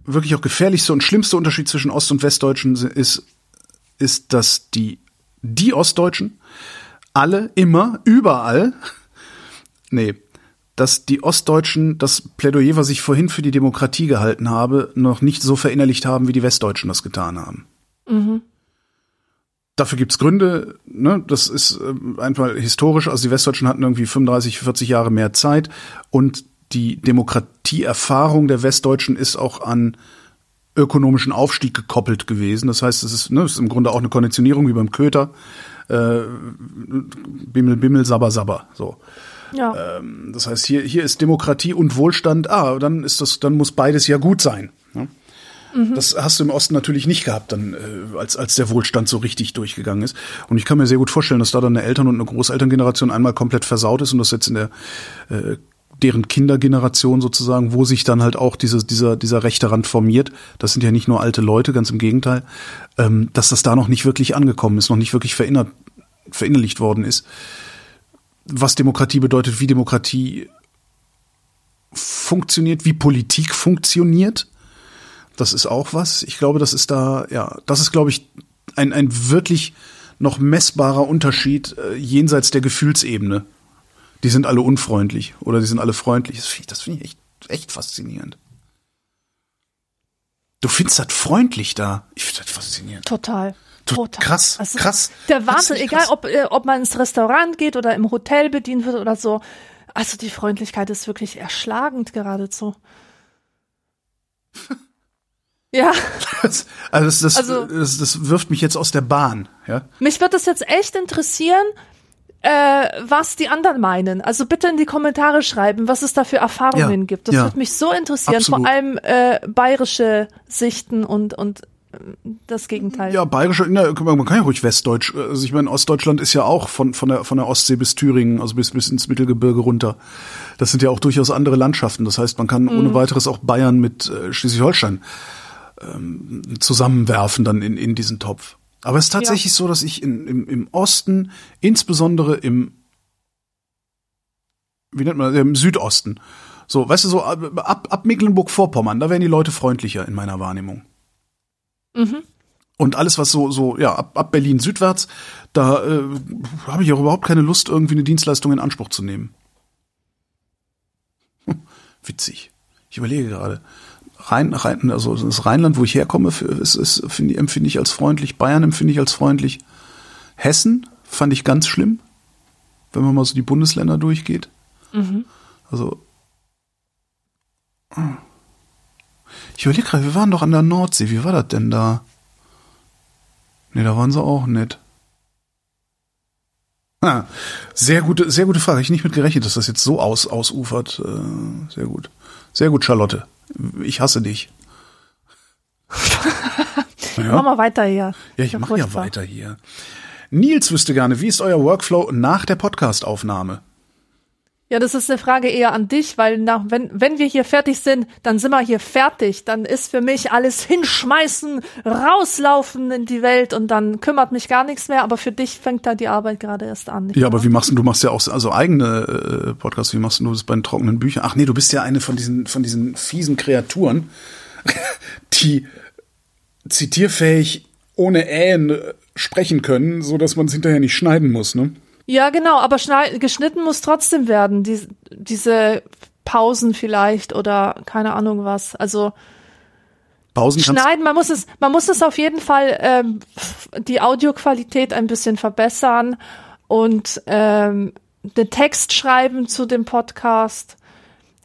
wirklich auch gefährlichste und schlimmste Unterschied zwischen Ost- und Westdeutschen ist, ist, dass die, die Ostdeutschen alle, immer, überall, nee, dass die Ostdeutschen das Plädoyer, was ich vorhin für die Demokratie gehalten habe, noch nicht so verinnerlicht haben, wie die Westdeutschen das getan haben. Dafür gibt's Gründe, ne? das ist äh, einfach historisch, also die Westdeutschen hatten irgendwie 35, 40 Jahre mehr Zeit und die Demokratieerfahrung der Westdeutschen ist auch an ökonomischen Aufstieg gekoppelt gewesen. Das heißt, es ist, ne, es ist im Grunde auch eine Konditionierung wie beim Köter. Äh, Bimmel, Bimmel, Sabber, Sabber. So. Ja. Ähm, das heißt, hier, hier ist Demokratie und Wohlstand, ah, dann ist das, dann muss beides ja gut sein. Ne? Das hast du im Osten natürlich nicht gehabt, dann, äh, als, als der Wohlstand so richtig durchgegangen ist. Und ich kann mir sehr gut vorstellen, dass da dann eine Eltern- und eine Großelterngeneration einmal komplett versaut ist und das jetzt in der äh, deren Kindergeneration sozusagen, wo sich dann halt auch diese, dieser, dieser rechte Rand formiert. Das sind ja nicht nur alte Leute, ganz im Gegenteil, ähm, dass das da noch nicht wirklich angekommen ist, noch nicht wirklich verinnert, verinnerlicht worden ist. Was Demokratie bedeutet, wie Demokratie funktioniert, wie Politik funktioniert. Das ist auch was. Ich glaube, das ist da, ja, das ist, glaube ich, ein, ein wirklich noch messbarer Unterschied äh, jenseits der Gefühlsebene. Die sind alle unfreundlich oder die sind alle freundlich. Das finde ich, find ich echt, echt faszinierend. Du findest das freundlich da. Ich finde das faszinierend. Total. To- Total. krass, Also, krass. Der Wahnsinn, egal ob, äh, ob man ins Restaurant geht oder im Hotel bedient wird oder so. Also die Freundlichkeit ist wirklich erschlagend geradezu. [LAUGHS] ja, Das, also das, das, Also- das, das wirft mich jetzt aus der Bahn. Ja? mich wird das jetzt echt interessieren, äh, was die anderen meinen. Also bitte in die Kommentare schreiben, was es da für Erfahrungen Ja, gibt. Das ja. wird mich so interessieren, Absolut. vor allem äh, bayerische Sichten und, und das Gegenteil. Ja, bayerische, na, man kann ja ruhig Westdeutsch. Also ich meine, Ostdeutschland ist ja auch von, von, der, von der Ostsee bis Thüringen, also bis, bis ins Mittelgebirge runter. Das sind ja auch durchaus andere Landschaften. Das heißt, man kann ohne weiteres auch Bayern mit äh, Schleswig-Holstein ähm, zusammenwerfen dann in, in diesen Topf. Aber es ist tatsächlich so, dass ich in, im, im Osten, insbesondere im, wie nennt man das, im Südosten, so, weißt du, so ab, ab Mecklenburg-Vorpommern, da werden die Leute freundlicher in meiner Wahrnehmung. Und alles, was so, so, ja, ab, ab Berlin südwärts, da äh, habe ich auch überhaupt keine Lust, irgendwie eine Dienstleistung in Anspruch zu nehmen. Hm, witzig. Ich überlege gerade. Rhein, Rhein, also das Rheinland, wo ich herkomme, ist, ist, finde ich, empfinde ich als freundlich. Bayern empfinde ich als freundlich. Hessen fand ich ganz schlimm, wenn man mal so die Bundesländer durchgeht. Also ich überlege gerade, wir waren doch an der Nordsee. Wie war das denn da? Nee, da waren sie auch nicht. Ah, sehr gute, sehr gute Frage. Ich nicht mit gerechnet, dass das jetzt so aus, ausufert. Äh, sehr gut. Sehr gut, Charlotte. Ich hasse dich. [LAUGHS] Mach mal weiter hier. Ja, ich Ja, mache ja weiter hier. Nils wüsste gerne, wie ist euer Workflow nach der Podcastaufnahme? Ja, das ist eine Frage eher an dich, weil nach, wenn, wenn wir hier fertig sind, dann sind wir hier fertig. Dann ist für mich alles hinschmeißen, rauslaufen in die Welt und dann kümmert mich gar nichts mehr. Aber für dich fängt da die Arbeit gerade erst an. Ja, aber wie machst du, du machst ja auch also eigene äh, Podcasts, wie machst du das bei den trockenen Büchern? Ach nee, du bist ja eine von diesen, von diesen fiesen Kreaturen, [LAUGHS] die zitierfähig ohne Ähen äh, sprechen können, so dass man es hinterher nicht schneiden muss, ne? Ja, genau, aber geschnitten muss trotzdem werden. Dies, diese Pausen vielleicht oder keine Ahnung was. Also Pausen schneiden, man muss es, man muss es auf jeden Fall ähm, die Audioqualität ein bisschen verbessern und ähm, den Text schreiben zu dem Podcast.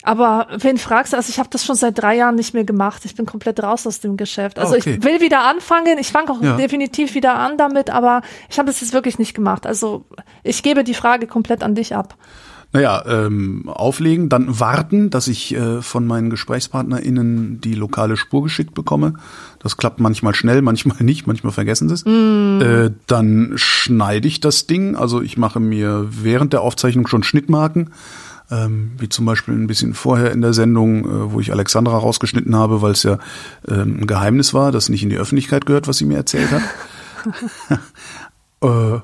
Aber wen fragst du? Also ich habe das schon seit drei Jahren nicht mehr gemacht. Ich bin komplett raus aus dem Geschäft. Also Ah, okay. ich will wieder anfangen. Ich fange auch Ja. definitiv wieder an damit, aber ich habe das jetzt wirklich nicht gemacht. Also ich gebe die Frage komplett an dich ab. Naja, ähm, auflegen, dann warten, dass ich äh, von meinen GesprächspartnerInnen die lokale Spur geschickt bekomme. Das klappt manchmal schnell, [LAUGHS] manchmal nicht, manchmal vergessen sie es. Äh, dann schneide ich das Ding. Also ich mache mir während der Aufzeichnung schon Schnittmarken. Ähm, wie zum Beispiel ein bisschen vorher in der Sendung, äh, wo ich Alexandra rausgeschnitten habe, weil es ja ähm, ein Geheimnis war, das nicht in die Öffentlichkeit gehört, was sie mir erzählt hat. [LAUGHS] Äh,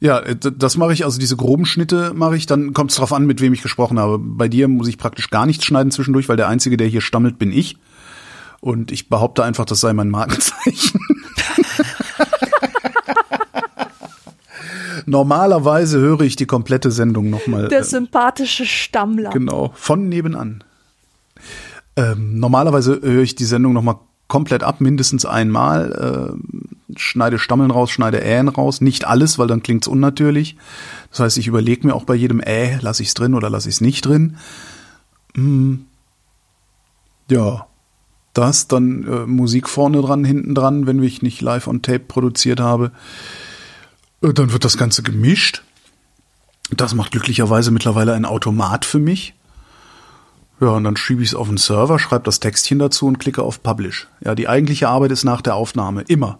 ja, äh, das mache ich, also diese groben Schnitte mache ich, dann kommt es drauf an, mit wem ich gesprochen habe. Bei dir muss ich praktisch gar nichts schneiden zwischendurch, weil der Einzige, der hier stammelt, bin ich. Und ich behaupte einfach, das sei mein Markenzeichen. [LAUGHS] Normalerweise höre ich die komplette Sendung nochmal. Der sympathische Stammler. Genau, von nebenan. Ähm, normalerweise höre ich die Sendung noch mal komplett ab, mindestens einmal, äh, schneide Stammeln raus, schneide Ähen raus, nicht alles, weil dann klingt's unnatürlich. Das heißt, ich überlege mir auch bei jedem Äh, lasse ich's drin oder lasse ich's nicht drin. Hm. Ja, das, dann äh, Musik vorne dran, hinten dran, wenn ich nicht live on Tape produziert habe. Äh, Dann wird das Ganze gemischt. Das macht glücklicherweise mittlerweile ein Automat für mich. Ja, und dann schiebe ich es auf den Server, schreibe das Textchen dazu und klicke auf Publish. Ja, die eigentliche Arbeit ist nach der Aufnahme. Immer.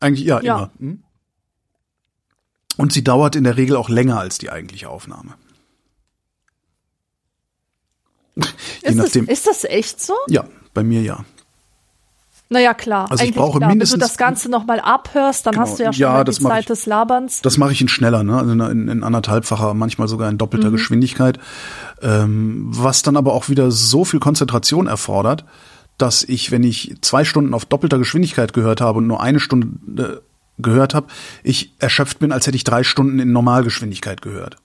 Eigentlich, ja, Ja. immer. Hm? Und sie dauert in der Regel auch länger als die eigentliche Aufnahme. [LAUGHS] Ist das, nachdem. ist das echt so? ja, bei mir ja. Naja, klar. Also ich brauche klar. mindestens- Wenn du das Ganze nochmal abhörst, dann Genau. hast du ja schon Ja, die Zeit ich. des Laberns. Das mache ich in schneller, ne? also in, in anderthalbfacher, manchmal sogar in doppelter Mhm. Geschwindigkeit. Ähm, was dann aber auch wieder so viel Konzentration erfordert, dass ich, wenn ich zwei Stunden auf doppelter Geschwindigkeit gehört habe und nur eine Stunde äh, gehört habe, ich erschöpft bin, als hätte ich drei Stunden in Normalgeschwindigkeit gehört.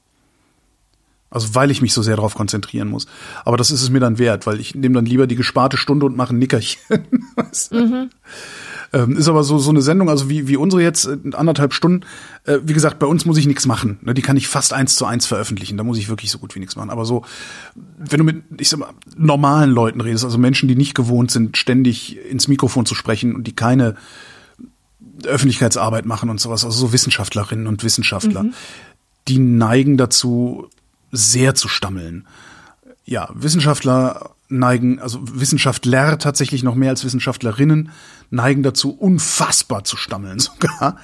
Also weil ich mich so sehr darauf konzentrieren muss. Aber das ist es mir dann wert, weil ich nehme dann lieber die gesparte Stunde und mache ein Nickerchen. [LAUGHS] Du? Ähm, ist aber so so eine Sendung, also wie wie unsere jetzt äh, anderthalb Stunden. Äh, wie gesagt, bei uns muss ich nichts machen. Ne, die kann ich fast eins zu eins veröffentlichen. Da muss ich wirklich so gut wie nichts machen. Aber so, wenn du mit ich sag mal normalen Leuten redest, also Menschen, die nicht gewohnt sind, ständig ins Mikrofon zu sprechen und die keine Öffentlichkeitsarbeit machen und sowas, also so Wissenschaftlerinnen und Wissenschaftler, die neigen dazu, sehr zu stammeln. Ja, Wissenschaftler neigen, also Wissenschaftler tatsächlich noch mehr als Wissenschaftlerinnen, neigen dazu, unfassbar zu stammeln [LAUGHS] sogar.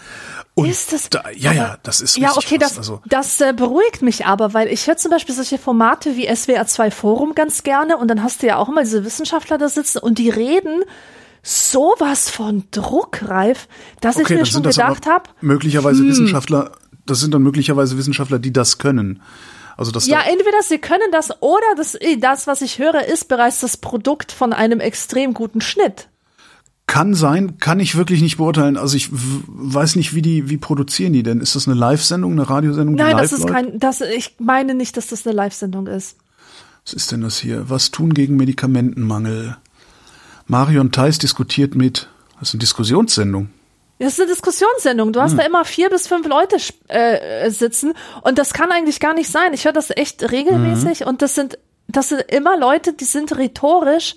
Und Ist das- da, ja, ja, aber- das ist Ja, okay, krass. das, also, das äh, beruhigt mich aber, weil ich höre zum Beispiel solche Formate wie SWR 2 Forum ganz gerne und dann hast du ja auch immer diese Wissenschaftler da sitzen und die reden sowas von druckreif, dass ich mir schon gedacht habe, möglicherweise Wissenschaftler, das sind dann möglicherweise Wissenschaftler, die das können. Also das ja, entweder sie können das oder das, das, was ich höre, ist bereits das Produkt von einem extrem guten Schnitt. Kann sein, kann ich wirklich nicht beurteilen. Also ich weiß nicht, wie die, wie produzieren die denn? Ist das eine Live-Sendung, eine Radiosendung? Nein, das ist kein, das, ich meine nicht, dass das eine Live-Sendung ist. Was ist denn das hier? Was tun gegen Medikamentenmangel? Marion Theis diskutiert mit, das ist eine Diskussionssendung. Das ist eine Diskussionssendung. Du Hm. hast da immer vier bis fünf Leute äh, sitzen und das kann eigentlich gar nicht sein. Ich höre das echt regelmäßig Mhm. und das sind, das sind immer Leute, die sind rhetorisch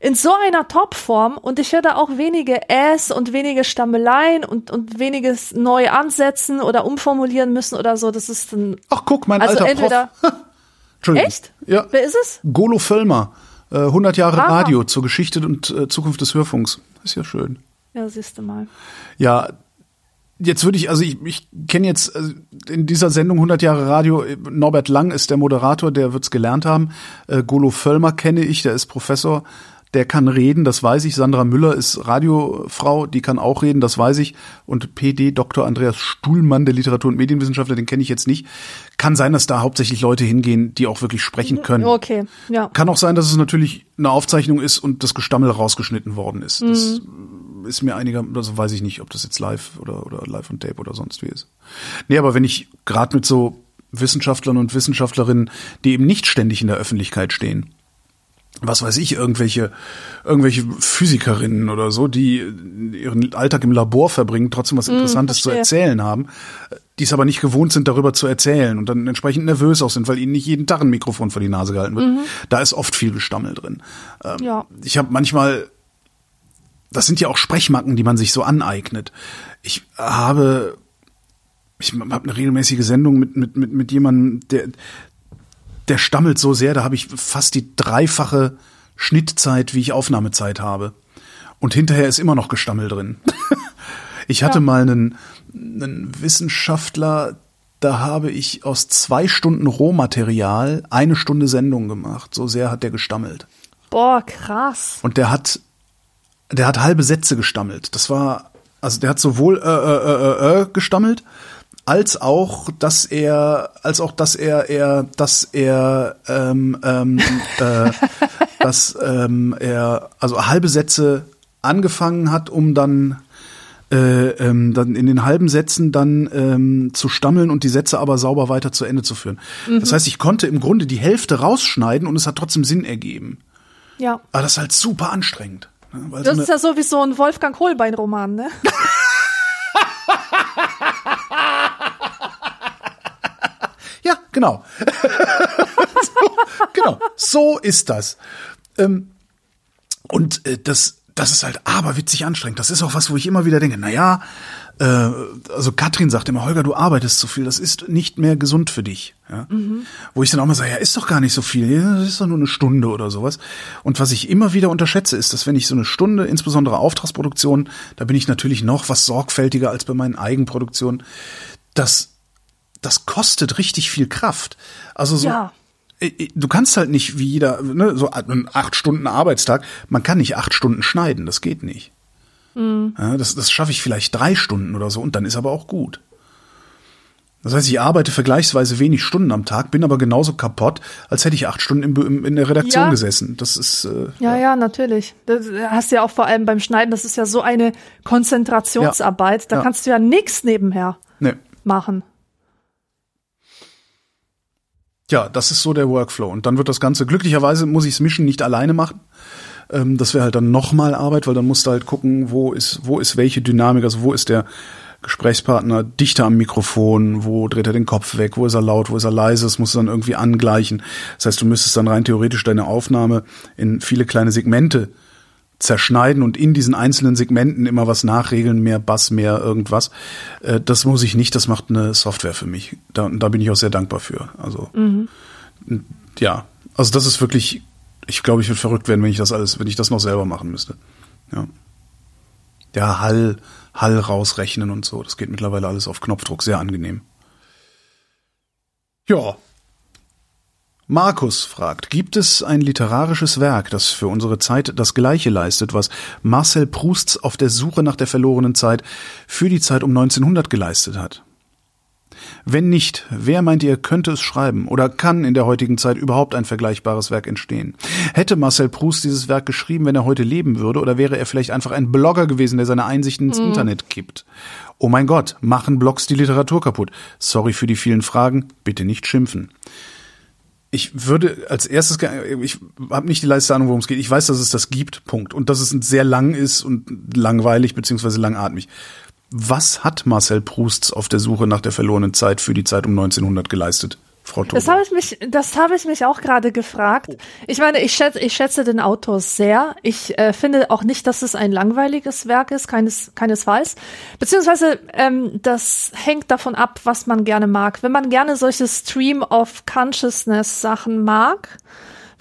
in so einer Topform und ich höre da auch wenige Äs und wenige Stammeleien und, und weniges neu ansetzen oder umformulieren müssen oder so. Das ist ein, Ach, guck, mein also alter entweder, Prof. [LAUGHS] Entschuldigung. echt? Ja. Wer ist es? Golo Völlmer. Äh, 100 Jahre Aha. Radio zur Geschichte und äh, Zukunft des Hörfunks. Ist ja schön. Ja, siehst du mal. Ja, jetzt würde ich, also ich, ich kenne jetzt äh, in dieser Sendung 100 Jahre Radio, äh, Norbert Lang ist der Moderator, der wird's gelernt haben. Äh, Golo Völlmer kenne ich, der ist Professor, der kann reden, das weiß ich. Sandra Müller ist Radiofrau, die kann auch reden, das weiß ich. Und PD Dr. Andreas Stuhlmann, der Literatur- und Medienwissenschaftler, den kenne ich jetzt nicht. Kann sein, dass da hauptsächlich Leute hingehen, die auch wirklich sprechen können. Okay, ja. Kann auch sein, dass es natürlich eine Aufzeichnung ist und das Gestammel rausgeschnitten worden ist. Das ist mir einiger, also weiß ich nicht, ob das jetzt live oder, oder live on tape oder sonst wie ist. Nee, aber wenn ich gerade mit so Wissenschaftlern und Wissenschaftlerinnen, die eben nicht ständig in der Öffentlichkeit stehen, was weiß ich, irgendwelche, irgendwelche Physikerinnen oder so, die ihren Alltag im Labor verbringen, trotzdem was Interessantes zu verstehe. erzählen haben, die es aber nicht gewohnt sind, darüber zu erzählen und dann entsprechend nervös auch sind, weil ihnen nicht jeden Tag ein Mikrofon vor die Nase gehalten wird. Da ist oft viel Gestammel drin. Ähm, Ja. Ich habe manchmal, das sind ja auch Sprechmacken, die man sich so aneignet. Ich habe, ich habe eine regelmäßige Sendung mit, mit, mit, mit jemandem, der, der stammelt so sehr, da habe ich fast die dreifache Schnittzeit, wie ich Aufnahmezeit habe. Und hinterher ist immer noch Gestammel drin. [LAUGHS] ich hatte mal einen, einen Wissenschaftler, da habe ich aus zwei Stunden Rohmaterial eine Stunde Sendung gemacht. So sehr hat der gestammelt. Boah, krass. Und der hat, der hat halbe Sätze gestammelt. Das war, also der hat sowohl äh, äh, äh, äh, gestammelt, als auch, dass er, als auch, dass er, er, dass er, ähm, ähm, äh, [LAUGHS] dass ähm, er, also halbe Sätze angefangen hat, um dann äh, ähm, dann in den halben Sätzen dann ähm, zu stammeln und die Sätze aber sauber weiter zu Ende zu führen. Das heißt, ich konnte im Grunde die Hälfte rausschneiden und es hat trotzdem Sinn ergeben. Ja. Aber das ist halt super anstrengend. Ne? Das so ist ja so wie so ein Wolfgang Holbein-Roman, ne? [LAUGHS] Ja, genau. so, [LAUGHS] genau, so ist das. Ähm, und äh, das, das ist halt aberwitzig anstrengend. Das ist auch was, wo ich immer wieder denke, na ja, äh, also Katrin sagt immer, Holger, du arbeitest zu viel, das ist nicht mehr gesund für dich. Ja? Wo ich dann auch mal sage, ja, ist doch gar nicht so viel, das ist doch nur eine Stunde oder sowas. Und was ich immer wieder unterschätze, ist, dass wenn ich so eine Stunde, insbesondere Auftragsproduktion, da bin ich natürlich noch was sorgfältiger als bei meinen Eigenproduktionen, das das kostet richtig viel Kraft. Also so, Ja. äh, du kannst halt nicht wie jeder, ne, so einen acht Stunden Arbeitstag, man kann nicht acht Stunden schneiden, das geht nicht. Ja, das, das schaffe ich vielleicht drei Stunden oder so und dann ist aber auch gut. Das heißt, ich arbeite vergleichsweise wenig Stunden am Tag, bin aber genauso kaputt, als hätte ich acht Stunden im, in der Redaktion Ja. gesessen. Das ist äh, Ja, ja, natürlich. Das hast du ja auch vor allem beim Schneiden, das ist ja so eine Konzentrationsarbeit, da Ja. kannst du ja nichts nebenher ne. machen. Ja, das ist so der Workflow. Und dann wird das Ganze, glücklicherweise muss ich es mischen nicht alleine machen. Ähm, das wäre halt dann nochmal Arbeit, weil dann musst du halt gucken, wo ist, wo ist welche Dynamik, also wo ist der Gesprächspartner dichter am Mikrofon, wo dreht er den Kopf weg, wo ist er laut, wo ist er leise, das musst du dann irgendwie angleichen. Das heißt, du müsstest dann rein theoretisch deine Aufnahme in viele kleine Segmente zerschneiden und in diesen einzelnen Segmenten immer was nachregeln, mehr Bass, mehr irgendwas. Äh, Das muss ich nicht, das macht eine Software für mich. Da, da bin ich auch sehr dankbar für. Also ja, also das ist wirklich, ich glaube, ich würde verrückt werden, wenn ich das alles, wenn ich das noch selber machen müsste. Ja. Ja, Hall, Hall rausrechnen und so, das geht mittlerweile alles auf Knopfdruck, sehr angenehm. Ja. Markus fragt, gibt es ein literarisches Werk, das für unsere Zeit das Gleiche leistet, was Marcel Prousts auf der Suche nach der verlorenen Zeit für die Zeit um 1900 geleistet hat? Wenn nicht, wer meint ihr, könnte es schreiben oder kann in der heutigen Zeit überhaupt ein vergleichbares Werk entstehen? Hätte Marcel Proust dieses Werk geschrieben, wenn er heute leben würde, oder wäre er vielleicht einfach ein Blogger gewesen, der seine Einsichten ins Internet kippt? Oh mein Gott, machen Blogs die Literatur kaputt? Sorry für die vielen Fragen, bitte nicht schimpfen. Ich würde als erstes, ich habe nicht die leiste Ahnung, worum es geht. Ich weiß, dass es das gibt, Punkt. Und dass es sehr lang ist und langweilig beziehungsweise langatmig. Was hat Marcel Proust auf der Suche nach der verlorenen Zeit für die Zeit um 1900 geleistet, Frau Tobe? Das habe ich mich, das habe ich mich auch gerade gefragt. Ich meine, ich schätze, ich schätze den Autor sehr. Ich äh, finde auch nicht, dass es ein langweiliges Werk ist, keines, keinesfalls. Beziehungsweise ähm, das hängt davon ab, was man gerne mag. Wenn man gerne solche Stream of Consciousness Sachen mag,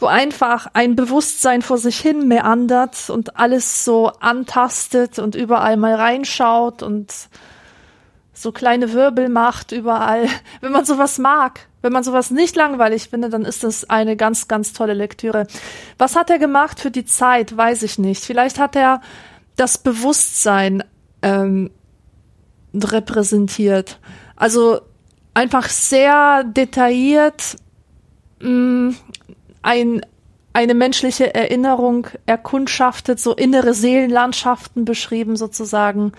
wo einfach ein Bewusstsein vor sich hin meandert und alles so antastet und überall mal reinschaut und so kleine Wirbel macht überall. [LAUGHS] Wenn man sowas mag, wenn man sowas nicht langweilig findet, dann ist das eine ganz, ganz tolle Lektüre. Was hat er gemacht für die Zeit? Weiß ich nicht. Vielleicht hat er das Bewusstsein ähm, repräsentiert. Also einfach sehr detailliert mh, ein, eine menschliche Erinnerung erkundschaftet, so innere Seelenlandschaften beschrieben sozusagen.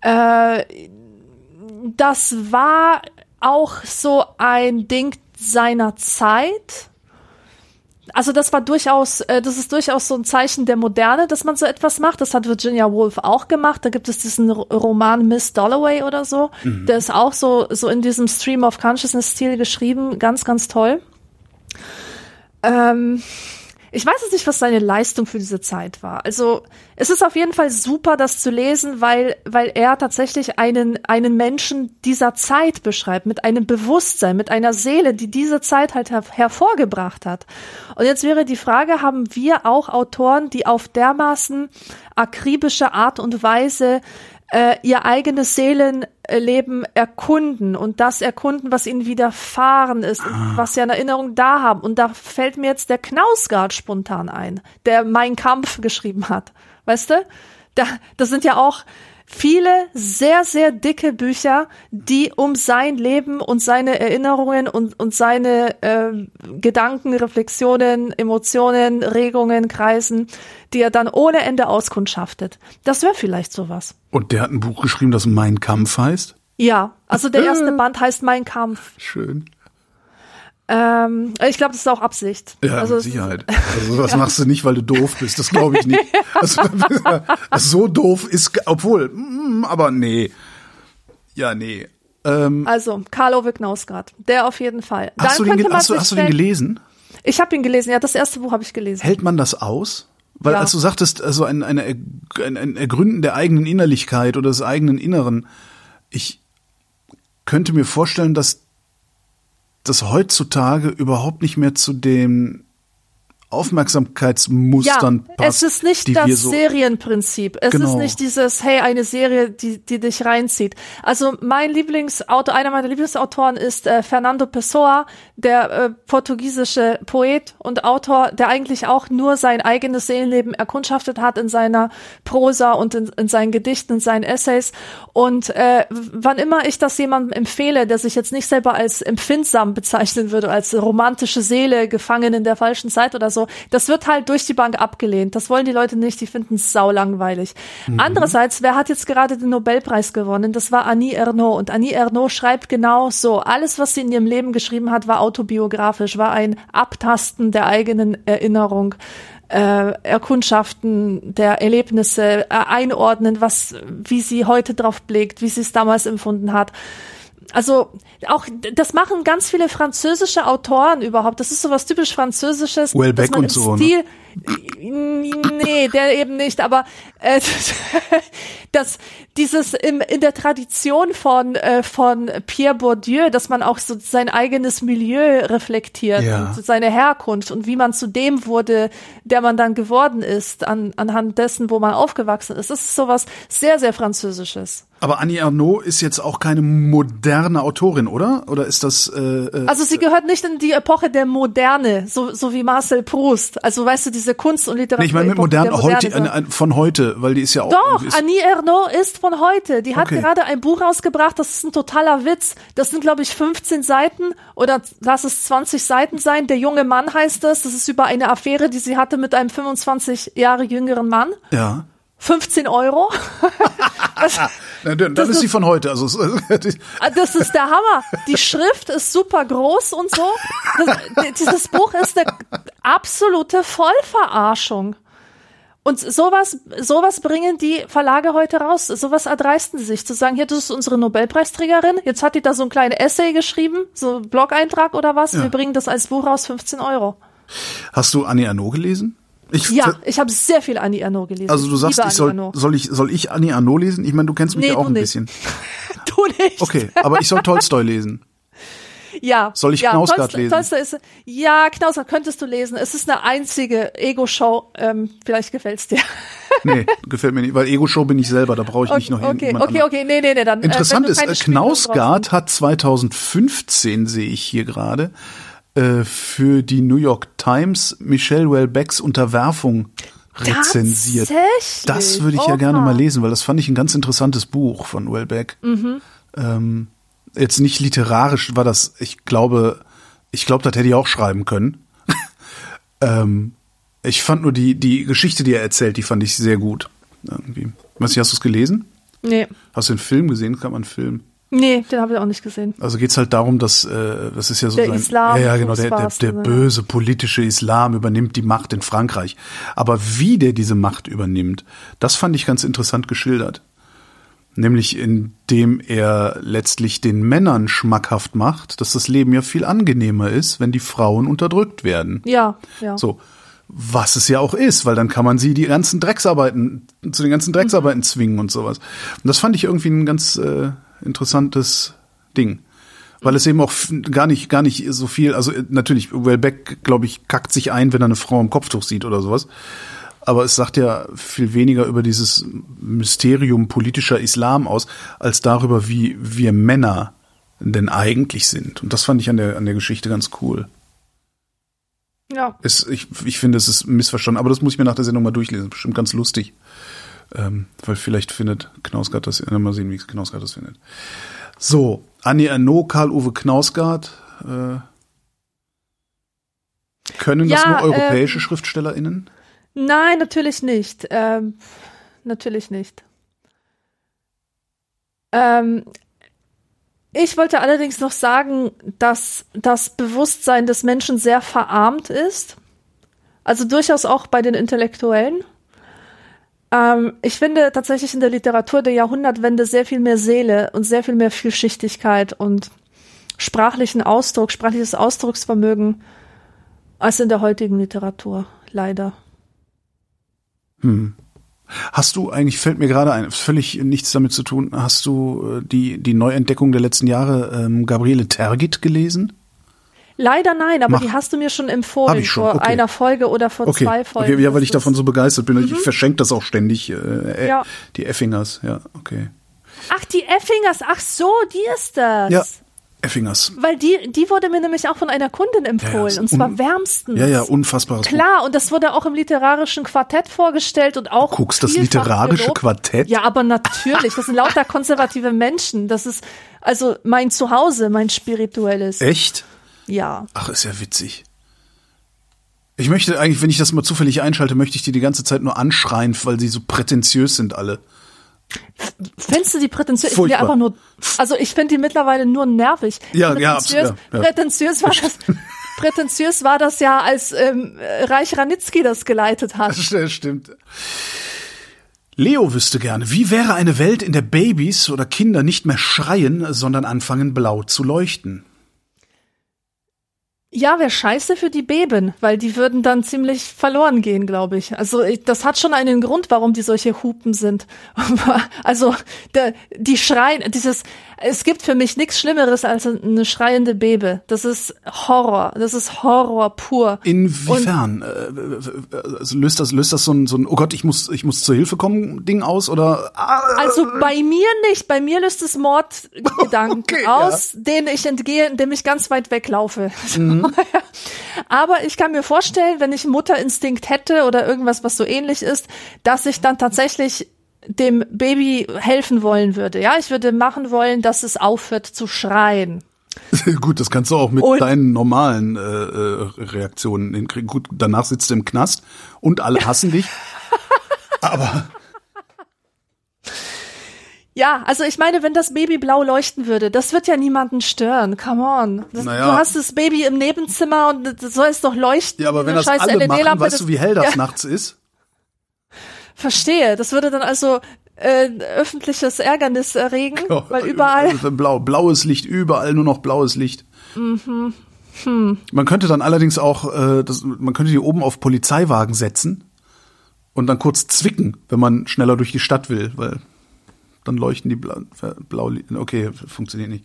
Äh, das war auch so ein Ding seiner Zeit. Also das war durchaus, äh, das ist durchaus so ein Zeichen der Moderne, dass man so etwas macht. Das hat Virginia Woolf auch gemacht. Da gibt es diesen Roman Miss Dalloway oder so. Der ist auch so, so in diesem Stream of Consciousness Stil geschrieben. Ganz, ganz toll. Ähm, ich weiß jetzt nicht, was seine Leistung für diese Zeit war. Also es ist auf jeden Fall super, das zu lesen, weil, weil er tatsächlich einen, einen Menschen dieser Zeit beschreibt, mit einem Bewusstsein, mit einer Seele, die diese Zeit halt her hervorgebracht hat. Und jetzt wäre die Frage, haben wir auch Autoren, die auf dermaßen akribische Art und Weise äh, ihr eigenes Seelenleben erkunden und das erkunden, was ihnen widerfahren ist, und was sie an Erinnerung da haben. Und da fällt mir jetzt der Knausgard spontan ein, der Mein Kampf geschrieben hat. Weißt du? Da, das sind ja auch viele sehr, sehr dicke Bücher, die um sein Leben und seine Erinnerungen und, und seine äh, Gedanken, Reflexionen, Emotionen, Regungen kreisen, die er dann ohne Ende auskundschaftet. Das wäre vielleicht sowas. Und der hat ein Buch geschrieben, das Mein Kampf heißt. Ja, also der erste Band heißt Mein Kampf. Schön. Ähm, ich glaube, das ist auch Absicht. Ja, also, mit Sicherheit. [LAUGHS] Also sowas machst du nicht, weil du doof bist. Das glaube ich nicht. [LAUGHS] Also, [LAUGHS] so doof ist, obwohl, mm, aber nee. Ja, nee. Ähm, Also, Karl-Ove Knausgard, der auf jeden Fall. hast, Dann du den, hast, du, hast du den gelesen? Ich habe ihn gelesen, ja, das erste Buch habe ich gelesen. Hält man das aus? Weil Ja. als du sagtest, also ein, eine, ein, ein Ergründen der eigenen Innerlichkeit oder des eigenen Inneren, ich könnte mir vorstellen, dass das heutzutage überhaupt nicht mehr zu den Aufmerksamkeitsmustern ja, passt. es ist nicht das so Serienprinzip. Es Genau. ist nicht dieses, hey, eine Serie, die, die dich reinzieht. Also mein Lieblingsautor, einer meiner Lieblingsautoren ist äh, Fernando Pessoa, der äh, portugiesische Poet und Autor, der eigentlich auch nur sein eigenes Seelenleben erkundschaftet hat in seiner Prosa und in, in seinen Gedichten, in seinen Essays. Und äh, wann immer ich das jemandem empfehle, der sich jetzt nicht selber als empfindsam bezeichnen würde, als romantische Seele gefangen in der falschen Zeit oder so, das wird halt durch die Bank abgelehnt. Das wollen die Leute nicht, die finden es saulangweilig. Andererseits, wer hat jetzt gerade den Nobelpreis gewonnen? Das war Annie Ernaux. Und Annie Ernaux schreibt genau so. Alles, was sie in ihrem Leben geschrieben hat, war autobiografisch, war ein Abtasten der eigenen Erinnerung äh, Erkundschaften der Erlebnisse äh, einordnen, was, wie sie heute drauf blickt, wie sie es damals empfunden hat. Also auch das machen ganz viele französische Autoren überhaupt. Das ist so was typisch französisches. Man und im so, ne? Stil, Nee, der eben nicht, aber äh, [LAUGHS] das dieses im, in der Tradition von äh, von Pierre Bourdieu, dass man auch so sein eigenes Milieu reflektiert Ja. und seine Herkunft und wie man zu dem wurde, der man dann geworden ist an, anhand dessen, wo man aufgewachsen ist. Das ist sowas sehr sehr französisches. Aber Annie Ernaux ist jetzt auch keine moderne Autorin, oder? Oder ist das äh, äh, Also sie gehört nicht in die Epoche der Moderne, so, so wie Marcel Proust. Also weißt du, diese Kunst und Literatur. nee, ich meine mit modern heute ein, von heute, weil die ist ja auch Doch, Annie Ernaux ist von heute. Die hat Okay. gerade ein Buch rausgebracht, das ist ein totaler Witz. Das sind, glaube ich, 15 Seiten oder lass es 20 Seiten sein. Der junge Mann heißt es. Das ist über eine Affäre, die sie hatte mit einem 25 Jahre jüngeren Mann. ja. 15 Euro. [LAUGHS] Na, dann dann ist sie von heute. Also [LAUGHS] Ah, Das ist der Hammer. Die Schrift ist super groß und so. Das, dieses Buch ist eine absolute Vollverarschung. Und sowas, sowas bringen die Verlage heute raus. Sowas erdreisten sie sich zu sagen, hier, das ist unsere Nobelpreisträgerin. Jetzt hat die da so ein kleines Essay geschrieben, so ein Blog-Eintrag oder was. Ja. Wir bringen das als Buch raus, 15 Euro. Hast du Annie Ernaux gelesen? Ich, Ja, ich habe sehr viel Annie Ernaux gelesen. Also du sagst, ich soll, soll ich soll ich Annie Ernaux lesen? Ich meine, du kennst mich Nee, ja auch ein nicht. bisschen. [LAUGHS] Du nicht. Okay, aber ich soll Tolstoi lesen. Ja. Soll ich ja, Knausgard lesen? Tolstoi ist, ja, Knausgard könntest du lesen. Es ist eine einzige Ego-Show. Ähm, vielleicht gefällt's dir. Nee, gefällt mir nicht, weil Ego-Show bin ich selber, da brauche ich nicht noch okay, jemand okay, okay, nee, nee, nee, dann. Interessant äh, ist, keine äh, Spielfilme Knausgard hat 2015, sehe ich hier gerade, äh, für die New York Times Michelle Welbecks Unterwerfung rezensiert. Das würde ich ja Oha. gerne mal lesen, weil das fand ich ein ganz interessantes Buch von Welbeck. Mhm. Ähm, jetzt nicht literarisch war das, ich glaube, ich glaube, das hätte ich auch schreiben können. [LAUGHS] ähm, ich fand nur die, die Geschichte, die er erzählt, die fand ich sehr gut. Irgendwie. Weiß nicht, hast du es gelesen? Nee, Hast du den Film gesehen? Kann man einen Film? Nee, den habe ich auch nicht gesehen. Also geht's halt darum, dass äh, das ist ja so Der sein, Islam, ja, ja genau, der, der, der böse politische Islam übernimmt die Macht in Frankreich. Aber wie der diese Macht übernimmt, das fand ich ganz interessant geschildert. Nämlich indem er letztlich den Männern schmackhaft macht, dass das Leben ja viel angenehmer ist, wenn die Frauen unterdrückt werden. Ja, ja. So. Was es ja auch ist, weil dann kann man sie die ganzen Drecksarbeiten, zu den ganzen Drecksarbeiten zwingen und sowas. Und das fand ich irgendwie ein ganz äh, interessantes Ding. Weil es eben auch gar nicht, gar nicht so viel, also äh, natürlich, Wellbeck, glaube ich, kackt sich ein, wenn er eine Frau im Kopftuch sieht oder sowas. Aber es sagt ja viel weniger über dieses Mysterium politischer Islam aus, als darüber, wie wir Männer denn eigentlich sind. Und das fand ich an der, an der Geschichte ganz cool. ja. Es, ich, ich finde, es ist missverstanden, aber das muss ich mir nach der Sendung mal durchlesen. Bestimmt ganz lustig. Ähm, weil vielleicht findet Knausgard das, äh, mal sehen, wie Knausgard das findet. So, Annie Ernaux, Karl-Uwe Knausgard, äh, können das Ja, nur europäische ähm, SchriftstellerInnen? Nein, natürlich nicht. Ähm, natürlich nicht. Ähm, Ich wollte allerdings noch sagen, dass das Bewusstsein des Menschen sehr verarmt ist. Also durchaus auch bei den Intellektuellen. Ähm, ich finde tatsächlich in der Literatur der Jahrhundertwende sehr viel mehr Seele und sehr viel mehr Vielschichtigkeit und sprachlichen Ausdruck, sprachliches Ausdrucksvermögen als in der heutigen Literatur, leider. Hm. Hast du eigentlich, fällt mir gerade ein, völlig nichts damit zu tun, hast du äh, die, die Neuentdeckung der letzten Jahre ähm, Gabriele Tergit gelesen? Leider nein, aber Mach. die hast du mir schon empfohlen schon, vor okay. einer Folge oder vor Okay, zwei Folgen. okay, ja, weil ich davon so begeistert bin. Ich verschenke das auch ständig. Äh, Ja. Die Effingers, ja, okay. Ach, die Effingers, ach so, die ist das. Ja, Effingers. Weil die, die wurde mir nämlich auch von einer Kundin empfohlen, ist und zwar wärmstens. Ja, ja, unfassbares Buch. Klar, und das wurde auch im literarischen Quartett vorgestellt und auch. Du guckst das literarische gelobt. Quartett? Ja, aber natürlich. Das sind lauter konservative Menschen. Das ist also mein Zuhause, mein spirituelles. Echt? Ja. Ach, ist ja witzig. Ich möchte eigentlich, wenn ich das mal zufällig einschalte, möchte ich die die ganze Zeit nur anschreien, weil sie so prätentiös sind alle. Findest du die prätentiös? Ich finde einfach nur, also ich finde die mittlerweile nur nervig. Ja, ja, prätentiös, absolut, ja, ja. prätentiös war das, [LAUGHS] prätentiös war das ja, als ähm, Reich Ranitzky das geleitet hat. Das stimmt. Leo wüsste gerne, wie wäre eine Welt, in der Babys oder Kinder nicht mehr schreien, sondern anfangen blau zu leuchten? Ja, wäre scheiße für die Beben, weil die würden dann ziemlich verloren gehen, glaube ich. Also ich, das hat schon einen Grund, warum die solche Hupen sind. [LAUGHS] also der, die schreien, dieses, es gibt für mich nichts Schlimmeres als eine schreiende Bebe. Das ist Horror. Das ist Horror pur. Inwiefern? Äh, also löst das, löst das so ein, so ein, oh Gott, ich muss, ich muss zur Hilfe kommen Ding aus oder? Ah, Also bei mir nicht. Bei mir löst es Mordgedanken [LAUGHS] Okay, ja. aus, denen ich entgehe, indem ich ganz weit weglaufe. [LAUGHS] Mhm. Aber ich kann mir vorstellen, wenn ich einen Mutterinstinkt hätte oder irgendwas, was so ähnlich ist, dass ich dann tatsächlich dem Baby helfen wollen würde. Ja, ich würde machen wollen, dass es aufhört zu schreien. [LAUGHS] Gut, das kannst du auch mit Und- deinen normalen äh, äh, Reaktionen hinkriegen. Gut, danach sitzt du im Knast und alle hassen dich. [LAUGHS] Aber Ja, also ich meine, wenn das Baby blau leuchten würde, das wird ja niemanden stören. Come on. Das, Naja. Du hast das Baby im Nebenzimmer und soll es doch leuchten. ja, aber wenn das alle machen, LED-Lampe, weißt du, wie hell das [LAUGHS] ja, nachts ist? Verstehe. Das würde dann also äh, öffentliches Ärgernis erregen, weil überall. Also Blau, blaues Licht, überall nur noch blaues Licht. Mhm. Hm. Man könnte dann allerdings auch, äh, das, man könnte die oben auf Polizeiwagen setzen und dann kurz zwicken, wenn man schneller durch die Stadt will, weil dann leuchten die blau, blau okay, funktioniert nicht.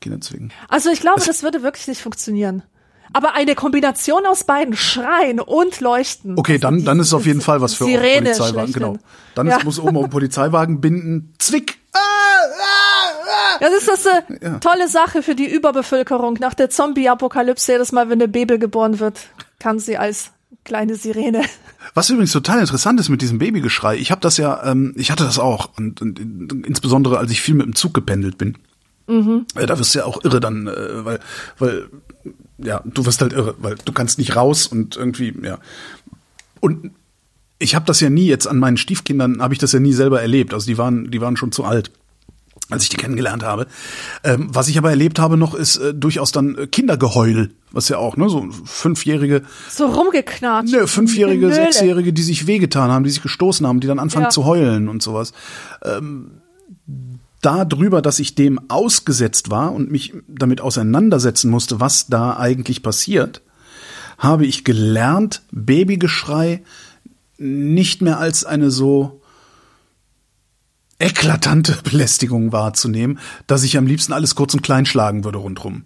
Kinder zwicken. Also ich glaube, das würde wirklich nicht funktionieren. Aber eine Kombination aus beiden, Schreien und Leuchten. Okay, dann, dann ist es auf jeden [LAUGHS] Fall was für Sirene Polizeiwagen, genau. Dann Ja. ist, muss oben auf den Polizeiwagen binden, zwick. Ah, ah, ah. Das ist das eine tolle Sache für die Überbevölkerung. Nach der Zombie-Apokalypse, jedes Mal, wenn eine Baby geboren wird, kann sie als kleine Sirene. Was übrigens total interessant ist mit diesem Babygeschrei, ich habe das ja, ähm, ich hatte das auch und, und, insbesondere als ich viel mit dem Zug gependelt bin. Äh, da wirst du ja auch irre dann, äh, weil, weil, ja, du wirst halt irre, weil du kannst nicht raus und irgendwie, ja. Und ich habe das ja nie jetzt an meinen Stiefkindern, habe ich das ja nie selber erlebt. Also die waren, die waren schon zu alt als ich die kennengelernt habe. Ähm, was ich aber erlebt habe noch, ist äh, durchaus dann äh, Kindergeheul, was ja auch, ne, so fünfjährige, So rumgeknatscht. ne, fünfjährige, sechsjährige, die sich wehgetan haben, die sich gestoßen haben, die dann anfangen Ja. zu heulen und sowas. Ähm, darüber, dass ich dem ausgesetzt war und mich damit auseinandersetzen musste, was da eigentlich passiert, habe ich gelernt, Babygeschrei nicht mehr als eine so eklatante [LAUGHS] Belästigung wahrzunehmen, dass ich am liebsten alles kurz und klein schlagen würde rundrum.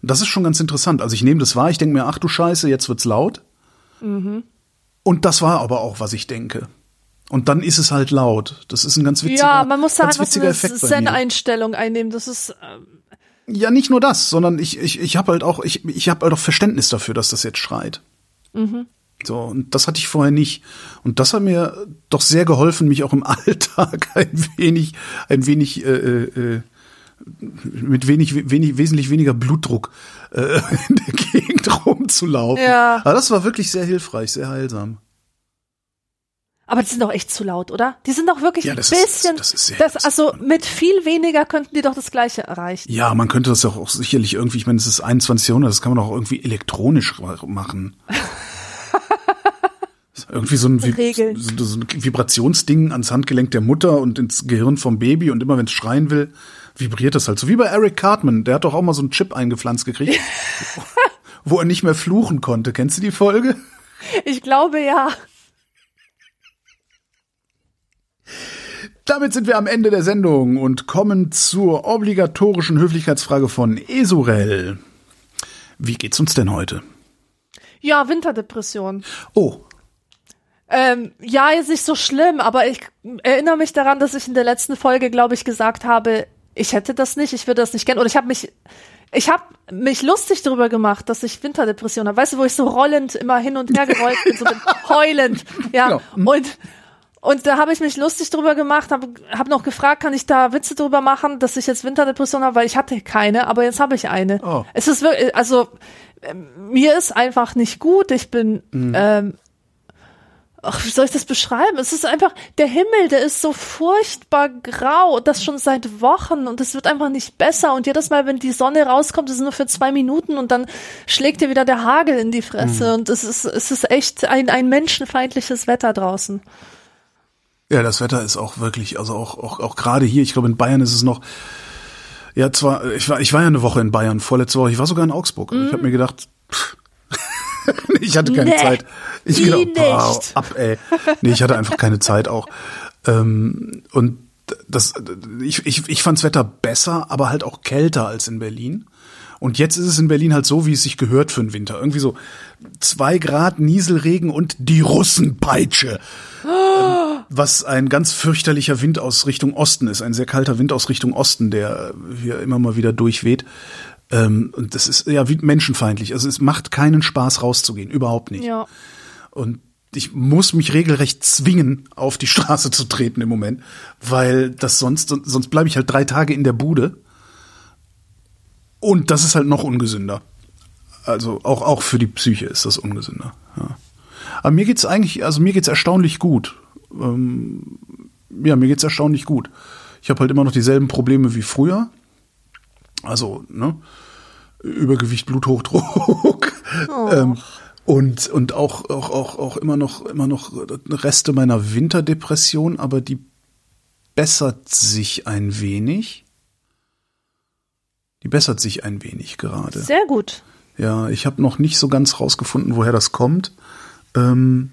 Und das ist schon ganz interessant. Also ich nehme das wahr, ich denke mir, ach du Scheiße, jetzt wird's laut. Und das war aber auch, was ich denke. Und dann ist es halt laut. Das ist ein ganz witziger, Ja, man muss da so witziger eine Effekt. Zen-Einstellung einnehmen. Das ist, ähm, Ja, nicht nur das, sondern ich, ich, ich habe halt auch, ich, ich habe halt auch Verständnis dafür, dass das jetzt schreit. So, und das hatte ich vorher nicht. Und das hat mir doch sehr geholfen, mich auch im [LAUGHS] Alltag ein wenig, ein wenig, äh, äh, mit wenig, wenig, wesentlich weniger Blutdruck äh, [LAUGHS] in der Gegend rumzulaufen. Ja. Aber das war wirklich sehr hilfreich, sehr heilsam. Aber die sind doch echt zu laut, oder? Die sind doch wirklich Ja, ein das ist- bisschen. das ist sehr- das, also mit viel weniger könnten die doch das Gleiche erreichen. Ja, man könnte das doch auch sicherlich irgendwie, ich meine, es ist 21. Jahrhundert, das kann man auch irgendwie elektronisch machen. [LAUGHS] irgendwie so ein, so, so ein Vibrationsding ans Handgelenk der Mutter und ins Gehirn vom Baby und immer wenn es schreien will, vibriert das halt. So wie bei Eric Cartman, der hat doch auch mal so einen Chip eingepflanzt gekriegt, [LAUGHS] wo er nicht mehr fluchen konnte. Kennst du die Folge? Ich glaube ja. Damit sind wir am Ende der Sendung und kommen zur obligatorischen Höflichkeitsfrage von Esurel. Wie geht's uns denn heute? Ja, Winterdepression. Oh, Ähm, ja, ist nicht so schlimm, aber ich erinnere mich daran, dass ich in der letzten Folge, glaube ich, gesagt habe, ich hätte das nicht, ich würde das nicht kennen. Oder ich habe mich, ich habe mich lustig darüber gemacht, dass ich Winterdepression habe. Weißt du, wo ich so rollend immer hin und her gerollt bin, so bin, [LAUGHS] heulend. Ja, Genau. und und da habe ich mich lustig drüber gemacht, habe hab noch gefragt, kann ich da Witze drüber machen, dass ich jetzt Winterdepression habe, weil ich hatte keine, aber jetzt habe ich eine. Oh. Es ist wirklich, also ähm, mir ist einfach nicht gut. Ich bin ähm, ach, wie soll ich das beschreiben? Es ist einfach, der Himmel, der ist so furchtbar grau und das schon seit Wochen und es wird einfach nicht besser und jedes Mal, wenn die Sonne rauskommt, ist es nur für zwei Minuten und dann schlägt dir wieder der Hagel in die Fresse und es ist, es ist echt ein, ein menschenfeindliches Wetter draußen. Ja, das Wetter ist auch wirklich, also auch, auch, auch gerade hier, ich glaube in Bayern ist es noch, ja zwar, ich war, ich war ja eine Woche in Bayern, vorletzte Woche, ich war sogar in Augsburg. Ich habe mir gedacht, pff, [LAUGHS] ich hatte keine Nee, Zeit. Ich nicht. boah, ab, ey. Nee, ich hatte einfach keine Zeit auch. Ähm, und das, ich, ich, ich fand's Wetter besser, aber halt auch kälter als in Berlin. Und jetzt ist es in Berlin halt so, wie es sich gehört für den Winter. Irgendwie so zwei Grad Nieselregen und die Russenpeitsche was ein ganz fürchterlicher Wind aus Richtung Osten ist, ein sehr kalter Wind aus Richtung Osten, der hier immer mal wieder durchweht. Ähm, und das ist ja wie menschenfeindlich. Also es macht keinen Spaß rauszugehen, überhaupt nicht. Ja. Und ich muss mich regelrecht zwingen, auf die Straße zu treten im Moment, weil das sonst, sonst bleibe ich halt drei Tage in der Bude. Und das ist halt noch ungesünder. Also auch, auch für die Psyche ist das ungesünder. Ja. Aber mir geht's eigentlich, also mir geht's erstaunlich gut. Ähm, ja, mir geht's erstaunlich gut. Ich habe halt immer noch dieselben Probleme wie früher. Also, ne? Übergewicht, Bluthochdruck. ähm, und, und auch, auch, auch, auch immer noch, immer noch Reste meiner Winterdepression, aber die bessert sich ein wenig. Die bessert sich ein wenig gerade. Sehr gut. Ja, ich habe noch nicht so ganz rausgefunden, woher das kommt. Ähm,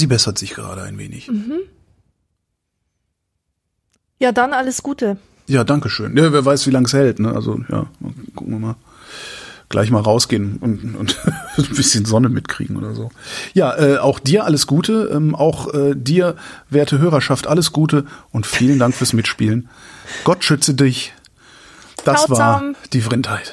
sie bessert sich gerade ein wenig. Ja, dann alles Gute. Ja, danke schön. Ja, wer weiß, wie lange es hält. Ne? Also ja, gucken wir mal. Gleich mal rausgehen und, und [LAUGHS] ein bisschen Sonne mitkriegen oder so. Ja, äh, auch dir alles Gute. Ähm, auch äh, dir, werte Hörerschaft, alles Gute und vielen Dank fürs Mitspielen. Gott schütze dich. Das Ciao war die Vrindheit.